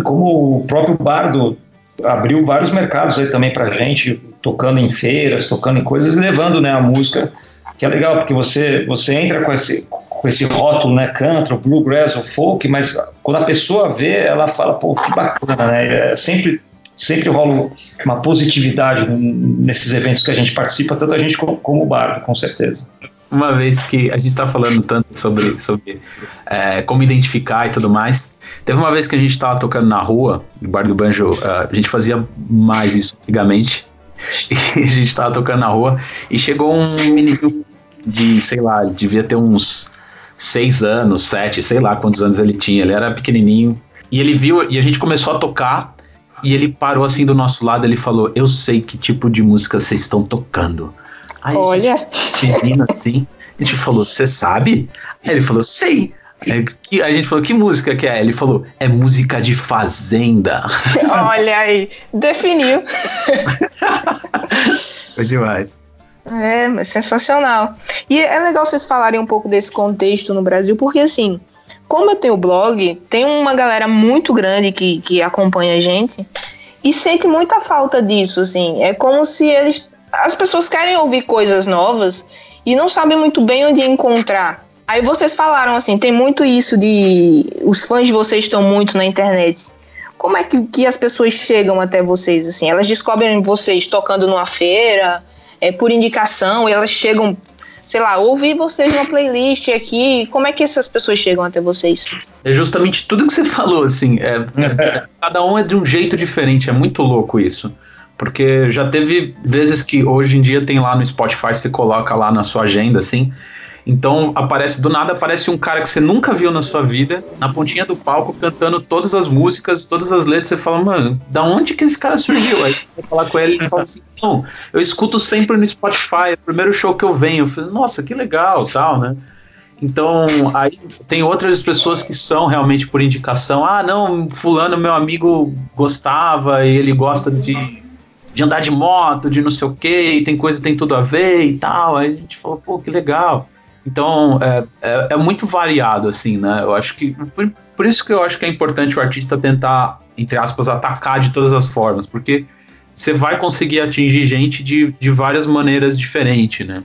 como o próprio Bardo abriu vários mercados aí também pra gente, tocando em feiras, tocando em coisas, levando né, a música, que é legal, porque você, você entra com esse, com esse rótulo, né, country, bluegrass ou folk, mas quando a pessoa vê, ela fala, pô, que bacana, né? É sempre sempre rola uma positividade nesses eventos que a gente participa, tanto a gente como, como o Bardo, com certeza. Uma vez que a gente está falando tanto sobre, sobre é, como identificar e tudo mais, teve uma vez que a gente estava tocando na rua, no Bar do Banjo, uh, a gente fazia mais isso antigamente, e a gente estava tocando na rua, e chegou um menino de, sei lá, devia ter uns seis anos, sete, sei lá quantos anos ele tinha. Ele era pequenininho. E ele viu, e a gente começou a tocar. E ele parou assim do nosso lado. Ele falou: Eu sei que tipo de música vocês estão tocando. Aí Olha. Menina assim. A gente falou: Você sabe? Aí ele falou: Sei. Aí a gente falou: Que música que é? Ele falou: É música de fazenda. Olha aí, definiu. Foi demais. É, mas sensacional. E é legal vocês falarem um pouco desse contexto no Brasil, porque assim, como eu tenho blog, tem uma galera muito grande que, que acompanha a gente e sente muita falta disso, assim. É como se eles. As pessoas querem ouvir coisas novas e não sabem muito bem onde encontrar. Aí vocês falaram assim, tem muito isso de. Os fãs de vocês estão muito na internet. Como é que, que as pessoas chegam até vocês, assim? Elas descobrem vocês tocando numa feira, é, por indicação, elas chegam, sei lá, ouvir vocês numa playlist aqui. Como é que essas pessoas chegam até vocês? É justamente tudo que você falou, assim. É, cada um é de um jeito diferente, é muito louco isso. Porque já teve vezes que hoje em dia tem lá no Spotify, você coloca lá na sua agenda, assim, então aparece do nada aparece um cara que você nunca viu na sua vida, na pontinha do palco, cantando todas as músicas, todas as letras. Você fala, mano, da onde que esse cara surgiu? Aí você vai falar com ele e fala assim, não, eu escuto sempre no Spotify, é o primeiro show que eu venho. Eu falei, nossa, que legal, tal, né? Então, aí tem outras pessoas que são realmente por indicação. Ah, não, fulano, meu amigo, gostava e ele gosta de, de andar de moto, de não sei o que, e tem coisa tem tudo a ver e tal. Aí a gente falou, pô, que legal. Então, é, é, é, muito variado, assim, né? Eu acho que. Por, por, isso que eu acho que é importante o artista tentar, entre aspas, atacar de todas as formas, porque você vai conseguir atingir gente de, de várias maneiras diferentes, né?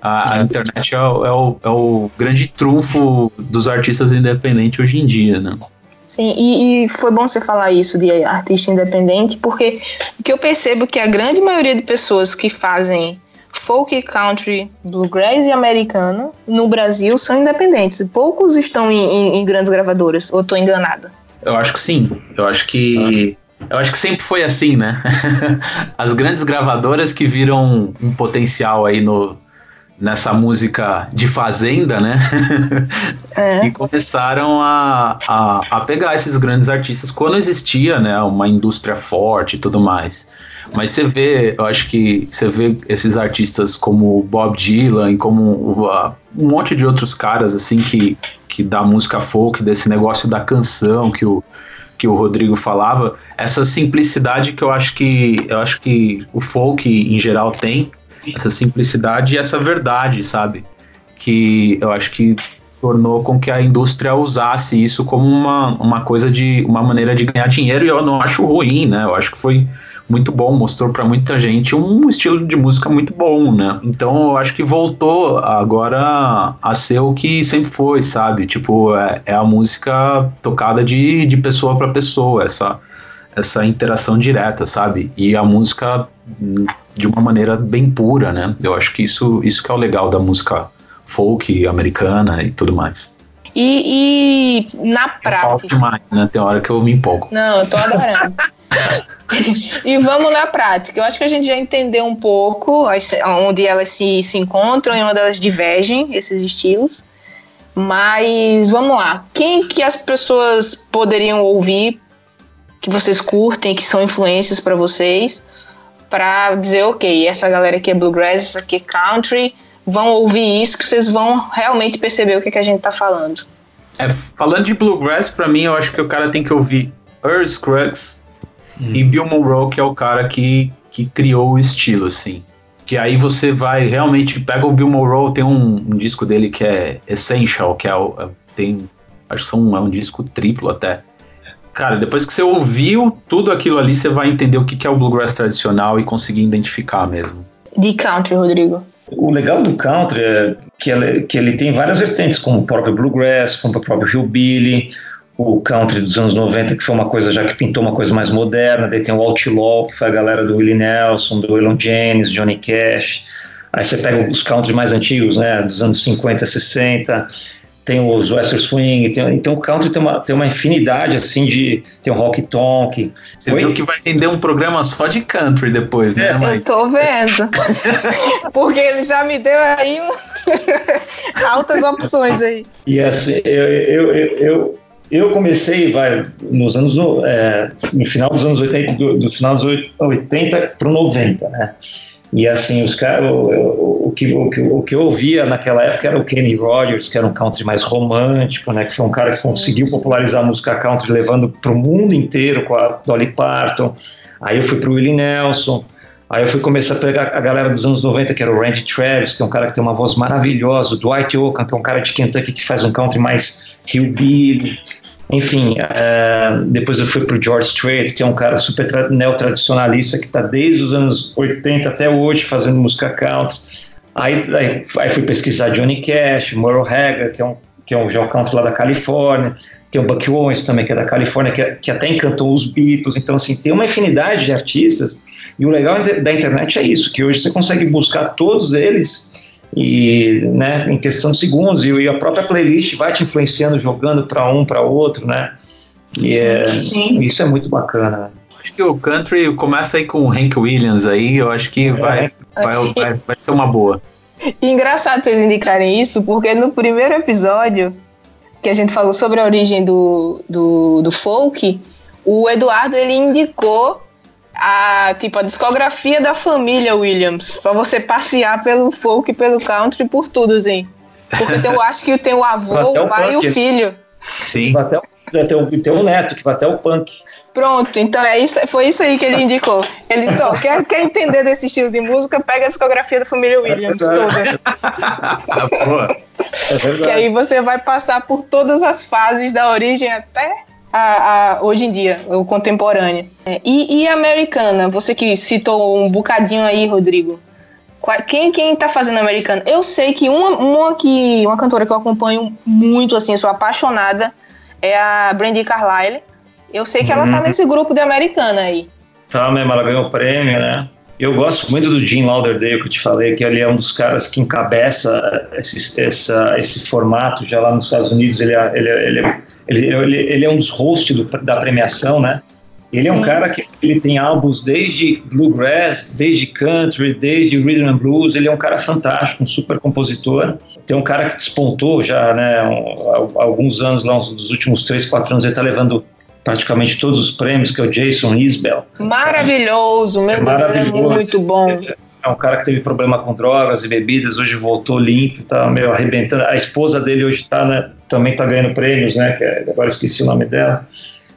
A, a internet é é, o, é o grande trunfo dos artistas independentes hoje em dia, né? Sim, e, e, foi bom você falar isso de artista independente, porque o que eu percebo é que a grande maioria de pessoas que fazem folk, country, bluegrass e americano no Brasil são independentes. Poucos estão em, em, em grandes gravadoras, ou estou enganada? Eu acho que sim. Eu acho que. Eu acho que sempre foi assim, né? As grandes gravadoras que viram um potencial aí no, nessa música de fazenda, né? É. e começaram a, a, a, pegar esses grandes artistas quando existia, né? Uma indústria forte e tudo mais. Mas você vê, eu acho que você vê esses artistas como Bob Dylan, como uh, um monte de outros caras assim que, que dá música folk, desse negócio da canção que o, que o Rodrigo falava, essa simplicidade que eu acho que eu acho que o folk em geral tem, essa simplicidade e essa verdade, sabe? Que eu acho que tornou com que a indústria usasse isso como uma, uma coisa de uma maneira de ganhar dinheiro e eu não acho ruim, né? Eu acho que foi muito bom, mostrou para muita gente um estilo de música muito bom, né? Então eu acho que voltou agora a ser o que sempre foi, sabe? Tipo, é, é a música tocada de, de pessoa para pessoa, essa, essa interação direta, sabe? E a música de uma maneira bem pura, né? Eu acho que isso, isso que é o legal da música folk americana e tudo mais. E, e na prática. Falta demais, né? Tem hora que eu me empolgo. Não, eu tô adorando. e vamos na prática. Eu acho que a gente já entendeu um pouco onde elas se, se encontram e onde elas divergem, esses estilos. Mas vamos lá. Quem que as pessoas poderiam ouvir que vocês curtem, que são influências para vocês, para dizer, ok, essa galera aqui é bluegrass, essa aqui é country, vão ouvir isso que vocês vão realmente perceber o que, que a gente tá falando. É, falando de bluegrass, para mim, eu acho que o cara tem que ouvir Earl Scruggs, Hum. E Bill Monroe, que é o cara que, que criou o estilo, assim. Que aí você vai realmente. Pega o Bill Monroe, tem um, um disco dele que é Essential, que é o. É, tem. Acho que são, é um disco triplo até. Cara, depois que você ouviu tudo aquilo ali, você vai entender o que, que é o bluegrass tradicional e conseguir identificar mesmo. De country, Rodrigo. O legal do country é que ele, que ele tem várias vertentes, como o próprio bluegrass, como o próprio hillbilly, o country dos anos 90, que foi uma coisa já que pintou uma coisa mais moderna, daí tem o outlaw, que foi a galera do Willie Nelson, do Waylon Jennings, Johnny Cash, aí você pega os country mais antigos, né, dos anos 50, 60, tem os western swing, tem, então o country tem uma, tem uma infinidade assim de tem o rock tonk. Você Oi? viu que vai render um programa só de country depois, né? É, eu tô vendo, porque ele já me deu aí altas opções aí. E assim, eu, eu, eu, eu eu comecei, vai, nos anos, é, no final dos anos 80, do, do final dos 80 para o 90, né? E assim, os caras, o, que, o, que, o que eu ouvia naquela época era o Kenny Rogers, que era um country mais romântico, né? Que foi um cara que conseguiu popularizar a música country, levando para o mundo inteiro com a Dolly Parton. Aí eu fui para o Willie Nelson. Aí eu fui começar a pegar a galera dos anos 90, que era o Randy Travis, que é um cara que tem uma voz maravilhosa, o Dwight Oaken, que é um cara de Kentucky que faz um country mais hillbilly. Enfim, uh, depois eu fui para o George Strait, que é um cara super tra neotradicionalista que está desde os anos 80 até hoje fazendo música country. Aí, aí, aí fui pesquisar Johnny Cash, Merle Haggard, que é um que é um country lá da Califórnia, tem o Buck Owens também, que é da Califórnia, que, que até encantou os Beatles. Então, assim, tem uma infinidade de artistas. E o legal da internet é isso, que hoje você consegue buscar todos eles e né, em questão de segundos e a própria playlist vai te influenciando jogando para um para outro né? E é, isso é muito bacana. Acho que o country começa aí com o Hank Williams aí eu acho que vai, vai, vai, vai ser uma boa. E engraçado vocês indicarem isso porque no primeiro episódio que a gente falou sobre a origem do, do, do folk o Eduardo ele indicou a tipo a discografia da família Williams para você passear pelo folk, pelo country, por tudo, assim. Porque eu acho que tem o avô, o pai e o filho. Sim. Vai até o, tem, o, tem o neto que vai até o punk. Pronto, então é isso, foi isso aí que ele indicou. Ele só quer, quer entender desse estilo de música, pega a discografia da família Williams é toda. Ah, é que aí você vai passar por todas as fases da origem até a, a, hoje em dia, o contemporâneo. É, e, e a americana? Você que citou um bocadinho aí, Rodrigo. Quem, quem tá fazendo americana? Eu sei que uma, uma, que, uma cantora que eu acompanho muito, assim, sou apaixonada, é a Brandy Carlile. Eu sei que ela tá uhum. nesse grupo de americana aí. Tá mesmo, ela ganhou o prêmio, né? Eu gosto muito do Jim Lauderdale, que eu te falei, que ele é um dos caras que encabeça esse, essa, esse formato já lá nos Estados Unidos. Ele é, ele é, ele é, ele, ele, é um dos hosts do, da premiação, né? Ele Sim. é um cara que ele tem álbuns desde bluegrass, desde country, desde rhythm and blues. Ele é um cara fantástico, um super compositor. Tem um cara que despontou já, né, um, alguns anos lá, dos últimos três, quatro anos, ele está levando praticamente todos os prêmios, que é o Jason Isbell. Maravilhoso, meu é Deus, maravilhoso. é muito bom. É um cara que teve problema com drogas e bebidas, hoje voltou limpo, tá meio arrebentando. A esposa dele hoje tá, né, também está ganhando prêmios, né, que é, agora esqueci o nome dela,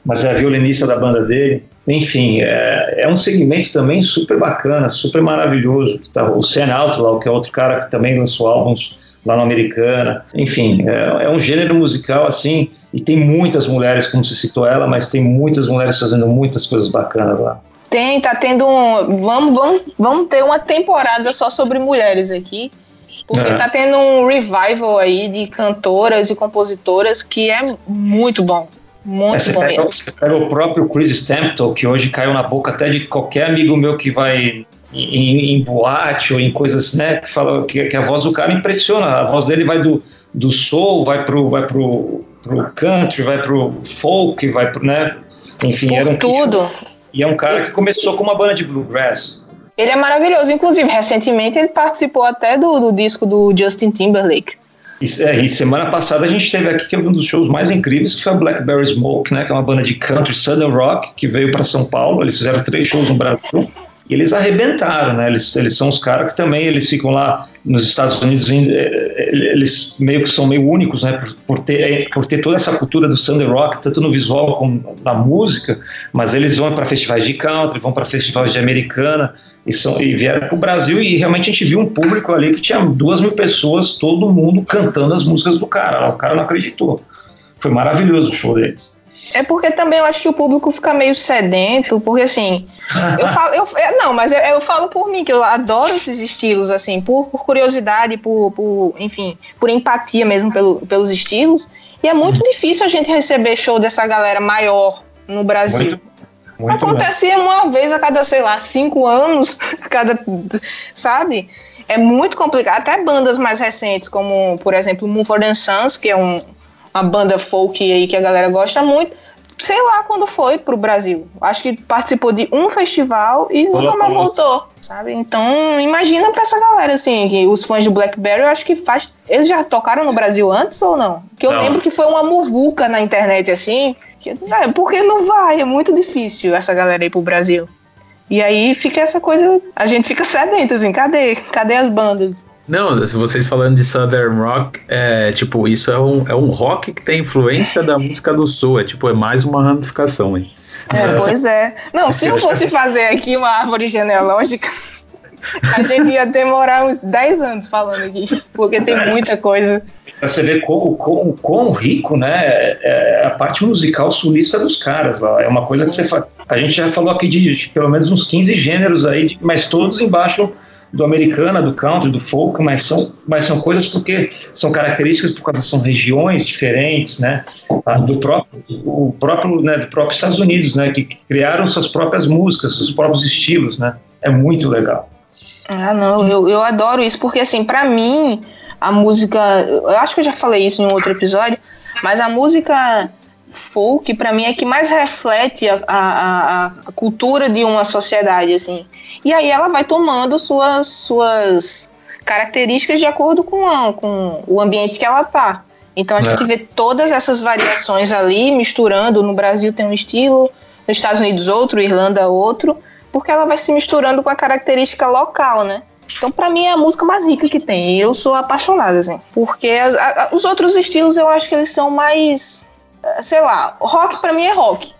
mas é a violinista da banda dele. Enfim, é, é um segmento também super bacana, super maravilhoso. Tá, o Sam Outlaw, que é outro cara que também lançou álbuns lá no Americana. Enfim, é, é um gênero musical assim e tem muitas mulheres, como você citou ela, mas tem muitas mulheres fazendo muitas coisas bacanas lá. Tem, tá tendo um. Vamos, vamos, vamos ter uma temporada só sobre mulheres aqui. Porque é. tá tendo um revival aí de cantoras e compositoras que é muito bom. Muito é, bom pega, Você pega o próprio Chris Stampton, que hoje caiu na boca até de qualquer amigo meu que vai em, em boate ou em coisas, né? Que, fala, que, que, a voz do cara impressiona. A voz dele vai do, do soul, vai pro, vai pro pro country, vai pro folk, vai pro, né? Enfim, Por era um tudo. E é um cara que começou com uma banda de bluegrass. Ele é maravilhoso. Inclusive, recentemente ele participou até do, do disco do Justin Timberlake. E, é, e semana passada a gente teve aqui que é um dos shows mais incríveis, que foi a Blackberry Smoke, né? Que é uma banda de country southern rock que veio para São Paulo. Eles fizeram três shows no Brasil. E eles arrebentaram, né? Eles, eles são os caras que também eles ficam lá nos Estados Unidos, eh, eles meio que são meio únicos, né? Por, ter, eh, por ter toda essa cultura do Thunder Rock, tanto no visual como na música, mas eles vão para festivais de country, vão para festivais de americana e, são, e vieram para o Brasil e realmente a gente viu um público ali que tinha duas mil pessoas, todo mundo cantando as músicas do cara. O cara não acreditou. Foi maravilhoso o show deles. É porque também eu acho que o público fica meio sedento, porque assim, eu falo, eu, é, não, mas eu, eu, falo por mim, que eu adoro esses estilos, assim, por, por curiosidade, por, por, enfim, por empatia mesmo pelo, pelos estilos. E é muito uhum. difícil a gente receber show dessa galera maior no Brasil. Muito, muito Acontecia uma vez a cada, sei lá, cinco anos, cada, sabe? É muito complicado. Até bandas mais recentes, como, por exemplo, Mumford Sons, que é um, uma banda folk aí que a galera gosta muito. Sei lá quando foi pro Brasil. Acho que participou de um festival e nunca mais voltou. Sabe? Então, imagina pra essa galera, assim, que os fãs de Blackberry, eu acho que faz. Eles já tocaram no Brasil antes ou não? Que eu não. lembro que foi uma muvuca na internet, assim. Que, é, porque não vai, é muito difícil essa galera ir pro Brasil. E aí fica essa coisa, a gente fica sedento, assim, cadê? Cadê as bandas? Não, se vocês falando de Southern Rock, é tipo, isso é um, é um rock que tem influência da música do Sul, é tipo, é mais uma ramificação, hein? É, pois é. Não, se eu fosse fazer aqui uma árvore genealógica, a gente ia demorar uns 10 anos falando aqui, porque tem muita coisa. Pra você ver quão, quão, quão rico, né, é a parte musical sulista dos caras. Ó. É uma coisa que você faz. A gente já falou aqui de, de pelo menos uns 15 gêneros aí, mas todos embaixo do americana, do country, do folk, mas são, mas são coisas porque são características por causa são regiões diferentes, né? Ah, do próprio, o próprio, né, do próprio Estados Unidos, né? Que criaram suas próprias músicas, seus próprios estilos, né? É muito legal. Ah, não, eu, eu adoro isso porque assim, para mim a música, eu acho que eu já falei isso em um outro episódio, mas a música folk para mim é que mais reflete a, a, a cultura de uma sociedade assim e aí ela vai tomando suas, suas características de acordo com, a, com o ambiente que ela tá. Então a é. gente vê todas essas variações ali, misturando. No Brasil tem um estilo, nos Estados Unidos outro, Irlanda outro, porque ela vai se misturando com a característica local, né? Então, para mim, é a música mais rica que tem. Eu sou apaixonada, assim. Porque as, a, os outros estilos eu acho que eles são mais. Eh, sei lá, rock para mim é rock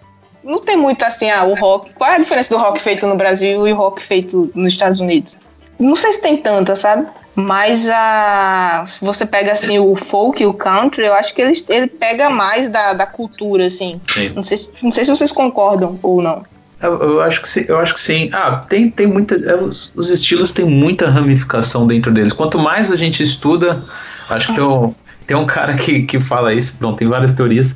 não tem muito assim, ah, o rock. Qual é a diferença do rock feito no Brasil e o rock feito nos Estados Unidos? Não sei se tem tanta, sabe? Mas a, se você pega assim o folk e o country, eu acho que ele, ele pega mais da, da cultura, assim. Sim. Não, sei, não sei se vocês concordam ou não. Eu, eu, acho que sim, eu acho que sim. Ah, tem, tem muita. É, os, os, estilos têm muita ramificação dentro deles. Quanto mais a gente estuda, acho que tem um, tem um cara que, que fala isso, bom, tem várias teorias,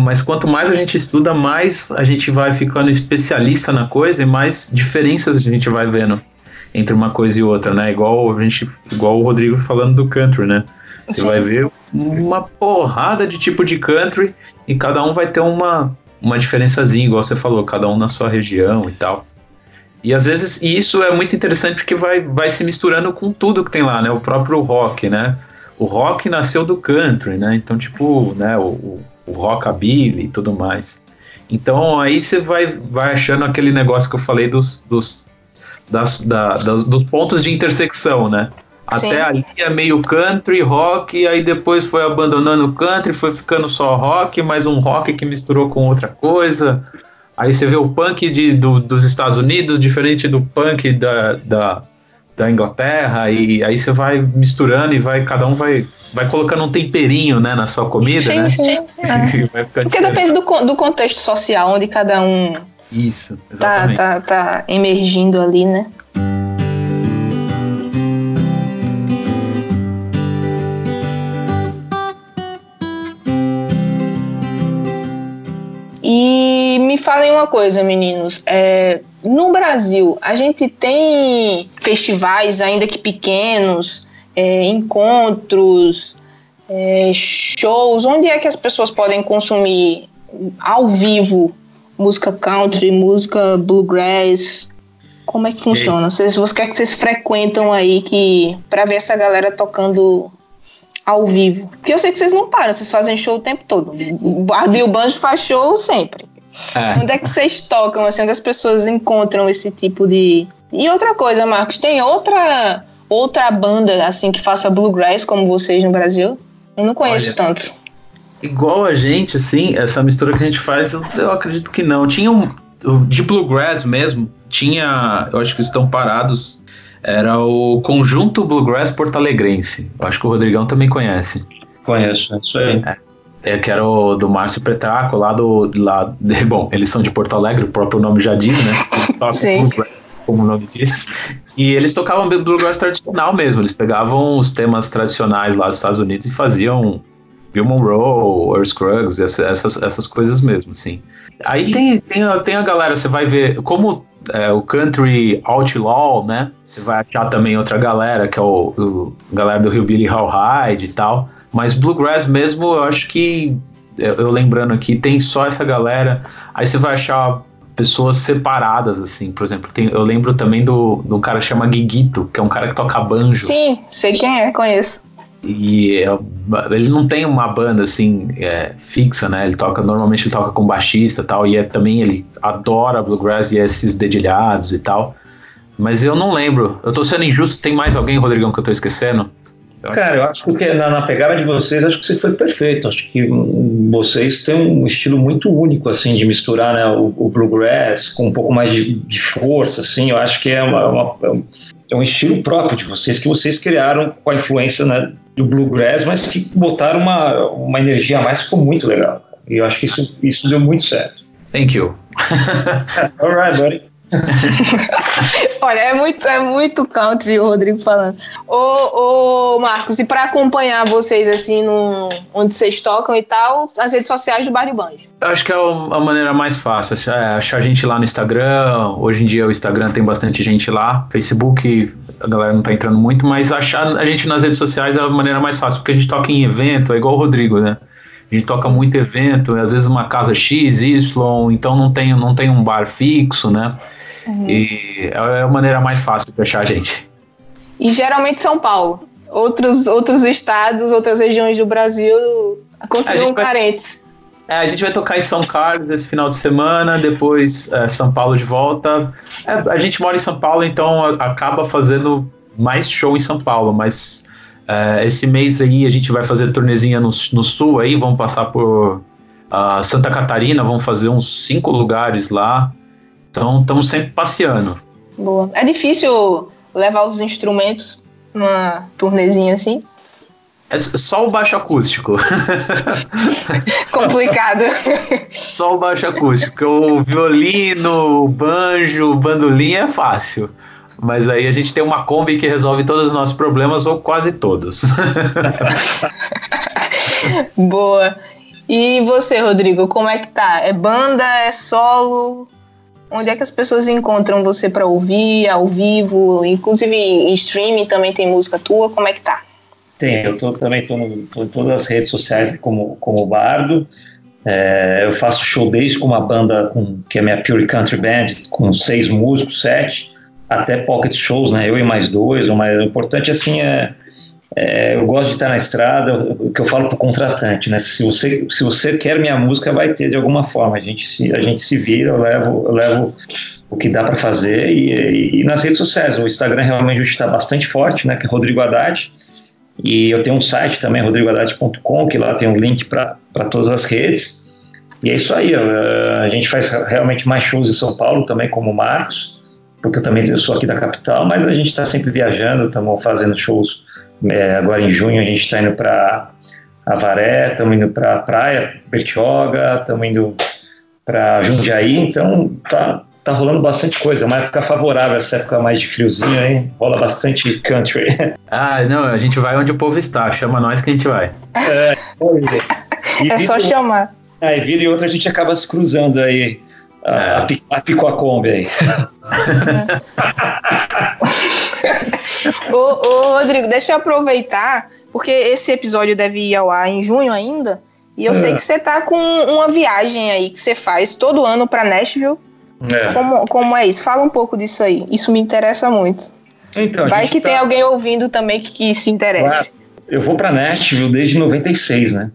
mas quanto mais a gente estuda, mais a gente vai ficando especialista na coisa e mais diferenças a gente vai vendo entre uma coisa e outra, né? Igual a gente, igual o Rodrigo falando do country, né? Você Sim. vai ver uma porrada de tipo de country e cada um vai ter uma uma diferençazinha, igual você falou, cada um na sua região e tal. E às vezes e isso é muito interessante porque vai, vai se misturando com tudo que tem lá, né? O próprio rock, né? O rock nasceu do country, né? Então, tipo, né, o, o rockabilly e tudo mais. Então aí você vai, vai achando aquele negócio que eu falei dos, dos, das, da, das, dos pontos de intersecção, né? Sim. Até ali é meio country, rock, e aí depois foi abandonando o country, foi ficando só rock, mas um rock que misturou com outra coisa. Aí você vê o punk de, do, dos Estados Unidos, diferente do punk da, da, da Inglaterra, e aí você vai misturando e vai, cada um vai vai colocando um temperinho, né, na sua comida, sim, né? Sim, é. Porque depende do, do contexto social, onde cada um Isso, tá, tá, tá emergindo ali, né? E me falem uma coisa, meninos. É, no Brasil, a gente tem festivais, ainda que pequenos, é, encontros, é, shows, onde é que as pessoas podem consumir ao vivo música country, música bluegrass? Como é que funciona? Vocês, o que é que vocês frequentam aí que para ver essa galera tocando ao vivo? Porque eu sei que vocês não param, vocês fazem show o tempo todo. O Barbie e o Banjo faz show sempre. É. Onde é que vocês tocam, assim, onde as pessoas encontram esse tipo de... E outra coisa, Marcos, tem outra outra banda assim que faça bluegrass como vocês no Brasil? Eu não conheço Olha, tanto. Igual a gente, assim, essa mistura que a gente faz, eu, eu acredito que não. Tinha um. De bluegrass mesmo, tinha. Eu acho que estão parados. Era o Conjunto Bluegrass Porto Alegrense. Eu acho que o Rodrigão também conhece. Conheço, é isso aí. É. É, que era o do Márcio Petraco, lá do. Lá, bom, eles são de Porto Alegre, o próprio nome já diz, né? Sim. Como o nome diz. E eles tocavam bluegrass tradicional mesmo. Eles pegavam os temas tradicionais lá dos Estados Unidos e faziam Bill Monroe, Earl Scruggs, essas, essas coisas mesmo, sim. Aí tem, tem, a, tem a galera, você vai ver, como é, o country outlaw, né? Você vai achar também outra galera, que é o, o galera do Rio Billy Howhide e tal. Mas Bluegrass mesmo, eu acho que, eu, eu lembrando aqui, tem só essa galera. Aí você vai achar pessoas separadas, assim. Por exemplo, tem, eu lembro também do, do cara que chama Guiguito, que é um cara que toca banjo. Sim, sei quem é, conheço. E é, ele não tem uma banda assim é, fixa, né? Ele toca normalmente ele toca com baixista e tal. E é, também ele adora bluegrass e esses dedilhados e tal. Mas eu não lembro. Eu tô sendo injusto. Tem mais alguém, Rodrigão, que eu tô esquecendo? Cara, eu acho que na, na, pegada de vocês, acho que você foi perfeito. Acho que vocês têm um estilo muito único, assim, de misturar né, o, o bluegrass com um pouco mais de, de, força, assim. Eu acho que é, uma, uma, é um estilo próprio de vocês, que vocês criaram com a influência né, do bluegrass, mas que botaram uma, uma energia a mais, ficou muito legal. E eu acho que isso, isso deu muito certo. Thank you. All right, buddy. Olha, é muito, é muito country o Rodrigo falando. Ô, ô Marcos, e para acompanhar vocês assim, no, onde vocês tocam e tal, as redes sociais do Barrio Banjo? Acho que é a maneira mais fácil, é achar a gente lá no Instagram. Hoje em dia o Instagram tem bastante gente lá. Facebook, a galera não tá entrando muito, mas achar a gente nas redes sociais é a maneira mais fácil, porque a gente toca em evento, é igual o Rodrigo, né? A gente toca muito evento, às vezes uma casa X, Y, então não tem, não tem um bar fixo, né? Uhum. E é a maneira mais fácil de achar a gente. E geralmente São Paulo. Outros, outros estados, outras regiões do Brasil continuam carentes. É, a gente vai tocar em São Carlos esse final de semana, depois é, São Paulo de volta. É, a gente mora em São Paulo, então acaba fazendo mais show em São Paulo, mas é, esse mês aí a gente vai fazer turnezinha no, no sul aí, vamos passar por uh, Santa Catarina, vamos fazer uns cinco lugares lá. Então estamos sempre passeando. Boa. É difícil levar os instrumentos numa turnezinha assim? É só o baixo acústico. Complicado. só o baixo acústico. O violino, o banjo, o bandolim é fácil. Mas aí a gente tem uma Kombi que resolve todos os nossos problemas, ou quase todos. Boa. E você, Rodrigo, como é que tá? É banda, é solo? Onde é que as pessoas encontram você para ouvir ao vivo? Inclusive em streaming também tem música tua, como é que tá? Tem, eu tô, também estou em todas as redes sociais como, como Bardo. É, eu faço show desde com uma banda com, que é minha Pure Country Band, com seis músicos, sete, até pocket shows, né? Eu e mais dois. Mas o importante assim é é, eu gosto de estar na estrada, o que eu falo para o contratante, né? Se você, se você quer minha música, vai ter de alguma forma. A gente se, a gente se vira, eu levo, eu levo o que dá para fazer. E, e, e, nas redes sociais, o Instagram realmente está bastante forte, né? Que é Rodrigo Haddad. E eu tenho um site também, rodrigohaddad.com, que lá tem um link para todas as redes. E é isso aí, a gente faz realmente mais shows em São Paulo também, como o Marcos, porque eu também sou aqui da capital, mas a gente está sempre viajando, estamos fazendo shows é, agora em junho a gente está indo para Avaré, estamos indo para Praia, Bertioga, estamos indo para Jundiaí, então tá, tá rolando bastante coisa. É uma época favorável, essa época mais de friozinho aí, rola bastante country. Ah, não, a gente vai onde o povo está, chama nós que a gente vai. É, é só chamar. Aí, é, vida e outra a gente acaba se cruzando aí. A, é. a, a Picó Kombi aí. ô, ô, Rodrigo, deixa eu aproveitar, porque esse episódio deve ir ao ar em junho ainda. E eu é. sei que você tá com uma viagem aí que você faz todo ano para Nashville. É. Como, como é isso? Fala um pouco disso aí. Isso me interessa muito. Então, Vai que tá... tem alguém ouvindo também que, que se interesse. Claro. Eu vou para Nashville desde 96, né?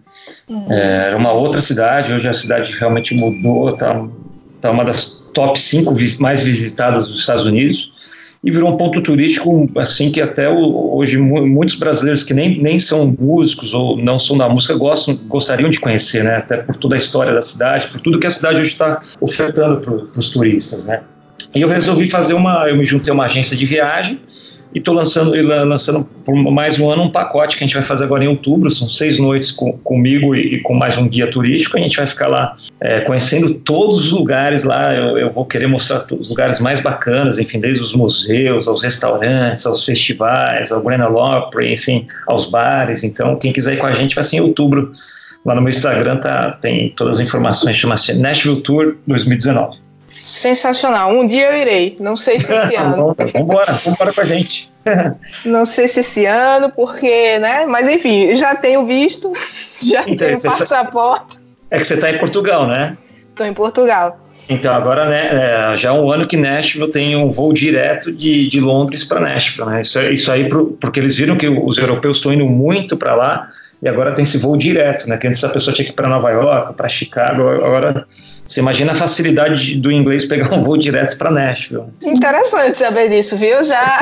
Uhum. É, era uma outra cidade, hoje a cidade realmente mudou, tá, tá uma das top 5 mais visitadas dos Estados Unidos e virou um ponto turístico assim que até hoje muitos brasileiros que nem, nem são músicos ou não são da música gostam, gostariam de conhecer, né? Até por toda a história da cidade, por tudo que a cidade hoje está ofertando para os turistas, né? E eu resolvi fazer uma, eu me juntei a uma agência de viagem e estou lançando, lançando por mais um ano um pacote que a gente vai fazer agora em outubro. São seis noites com, comigo e, e, com mais um guia turístico. A gente vai ficar lá é, conhecendo todos os lugares lá. Eu, eu, vou querer mostrar os lugares mais bacanas, enfim, desde os museus, aos restaurantes, aos festivais, ao Opry, enfim, aos bares. Então, quem quiser ir com a gente vai ser em outubro. Lá no meu Instagram tá, tem todas as informações, chama-se Nashville Tour 2019. Sensacional. Um dia eu irei. Não sei se esse ano. vamos embora com a gente. Não sei se esse ano, porque, né? Mas enfim, já tenho visto, já então, tenho passaporte. É que você está em Portugal, né? Estou em Portugal. Então, agora, né, é, já há um ano que Nashville tem um voo direto de, de Londres para Nashville, né? Isso, isso aí, pro, porque eles viram que os europeus estão indo muito para lá e agora tem esse voo direto, né? Que antes a pessoa tinha que ir para Nova York, para Chicago, agora você imagina a facilidade do inglês pegar um voo direto para Nashville. Interessante saber disso, viu? Já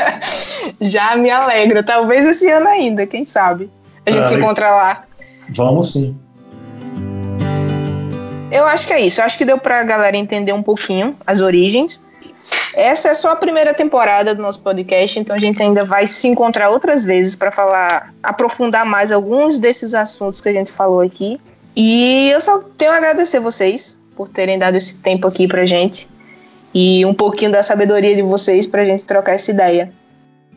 já me alegra. Talvez esse ano ainda, quem sabe? A gente ah, se encontra lá. Vamos sim. Eu acho que é isso. Eu acho que deu para a galera entender um pouquinho as origens. Essa é só a primeira temporada do nosso podcast, então a gente ainda vai se encontrar outras vezes para falar, aprofundar mais alguns desses assuntos que a gente falou aqui. E eu só tenho a agradecer vocês por terem dado esse tempo aqui pra gente e um pouquinho da sabedoria de vocês pra gente trocar essa ideia.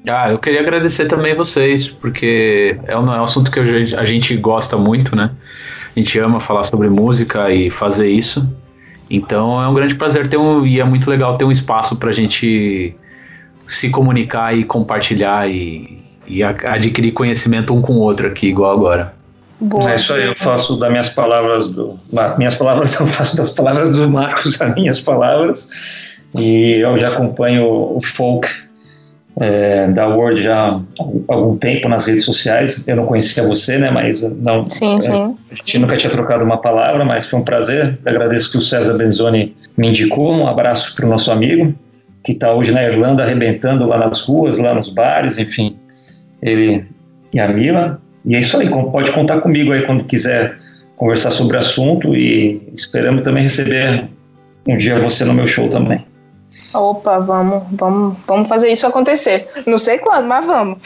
Ah, eu queria agradecer também vocês, porque é um, é um assunto que a gente gosta muito, né? A gente ama falar sobre música e fazer isso. Então é um grande prazer ter um e é muito legal ter um espaço para a gente se comunicar e compartilhar e, e adquirir conhecimento um com o outro aqui, igual agora. Boa, é isso aí, eu faço das minhas palavras do minhas palavras eu faço das palavras do Marcos as minhas palavras e eu já acompanho o folk é, da Word já há algum tempo nas redes sociais. Eu não conhecia você, né? Mas não. Sim, é, sim. A gente nunca tinha trocado uma palavra, mas foi um prazer. Eu agradeço que o César Benzoni me indicou. Um abraço para o nosso amigo que está hoje na Irlanda arrebentando lá nas ruas, lá nos bares, enfim. Ele e a Mila. E é isso aí. Pode contar comigo aí quando quiser conversar sobre o assunto e esperamos também receber um dia você no meu show também. Opa, vamos, vamos, vamos fazer isso acontecer. Não sei quando, mas vamos.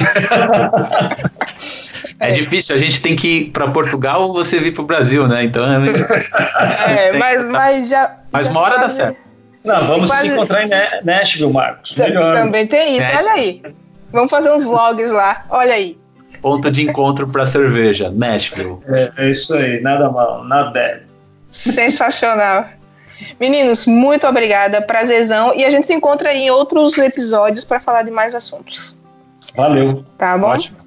É, é, difícil, a gente tem que ir para Portugal ou você vir para o Brasil, né? Então é, meio... é mas, mas já. Mas já uma hora quase... dá certo. Não, vamos quase... se encontrar em Nashville, Marcos. Melhor. Também tem isso, Nashville. olha aí. Vamos fazer uns vlogs lá, olha aí. Ponta de encontro para cerveja, Nashville. É, é isso aí, nada mal, nada bad. Sensacional. Meninos, muito obrigada, prazerzão. E a gente se encontra em outros episódios para falar de mais assuntos. Valeu. Tá bom? Ótimo.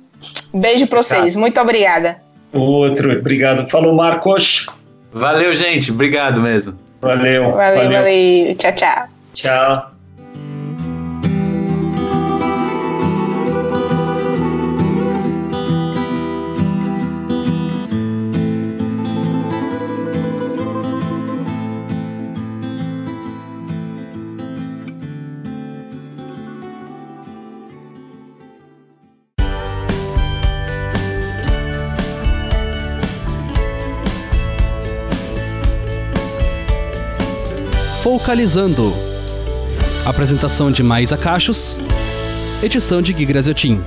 Beijo para vocês. Muito obrigada. Outro, obrigado. Falou, Marcos. Valeu, gente. Obrigado mesmo. Valeu. Valeu, valeu. valeu. Tchau, tchau. Tchau. Focalizando. Apresentação de Maísa Cachos. Edição de Gui Graziotin.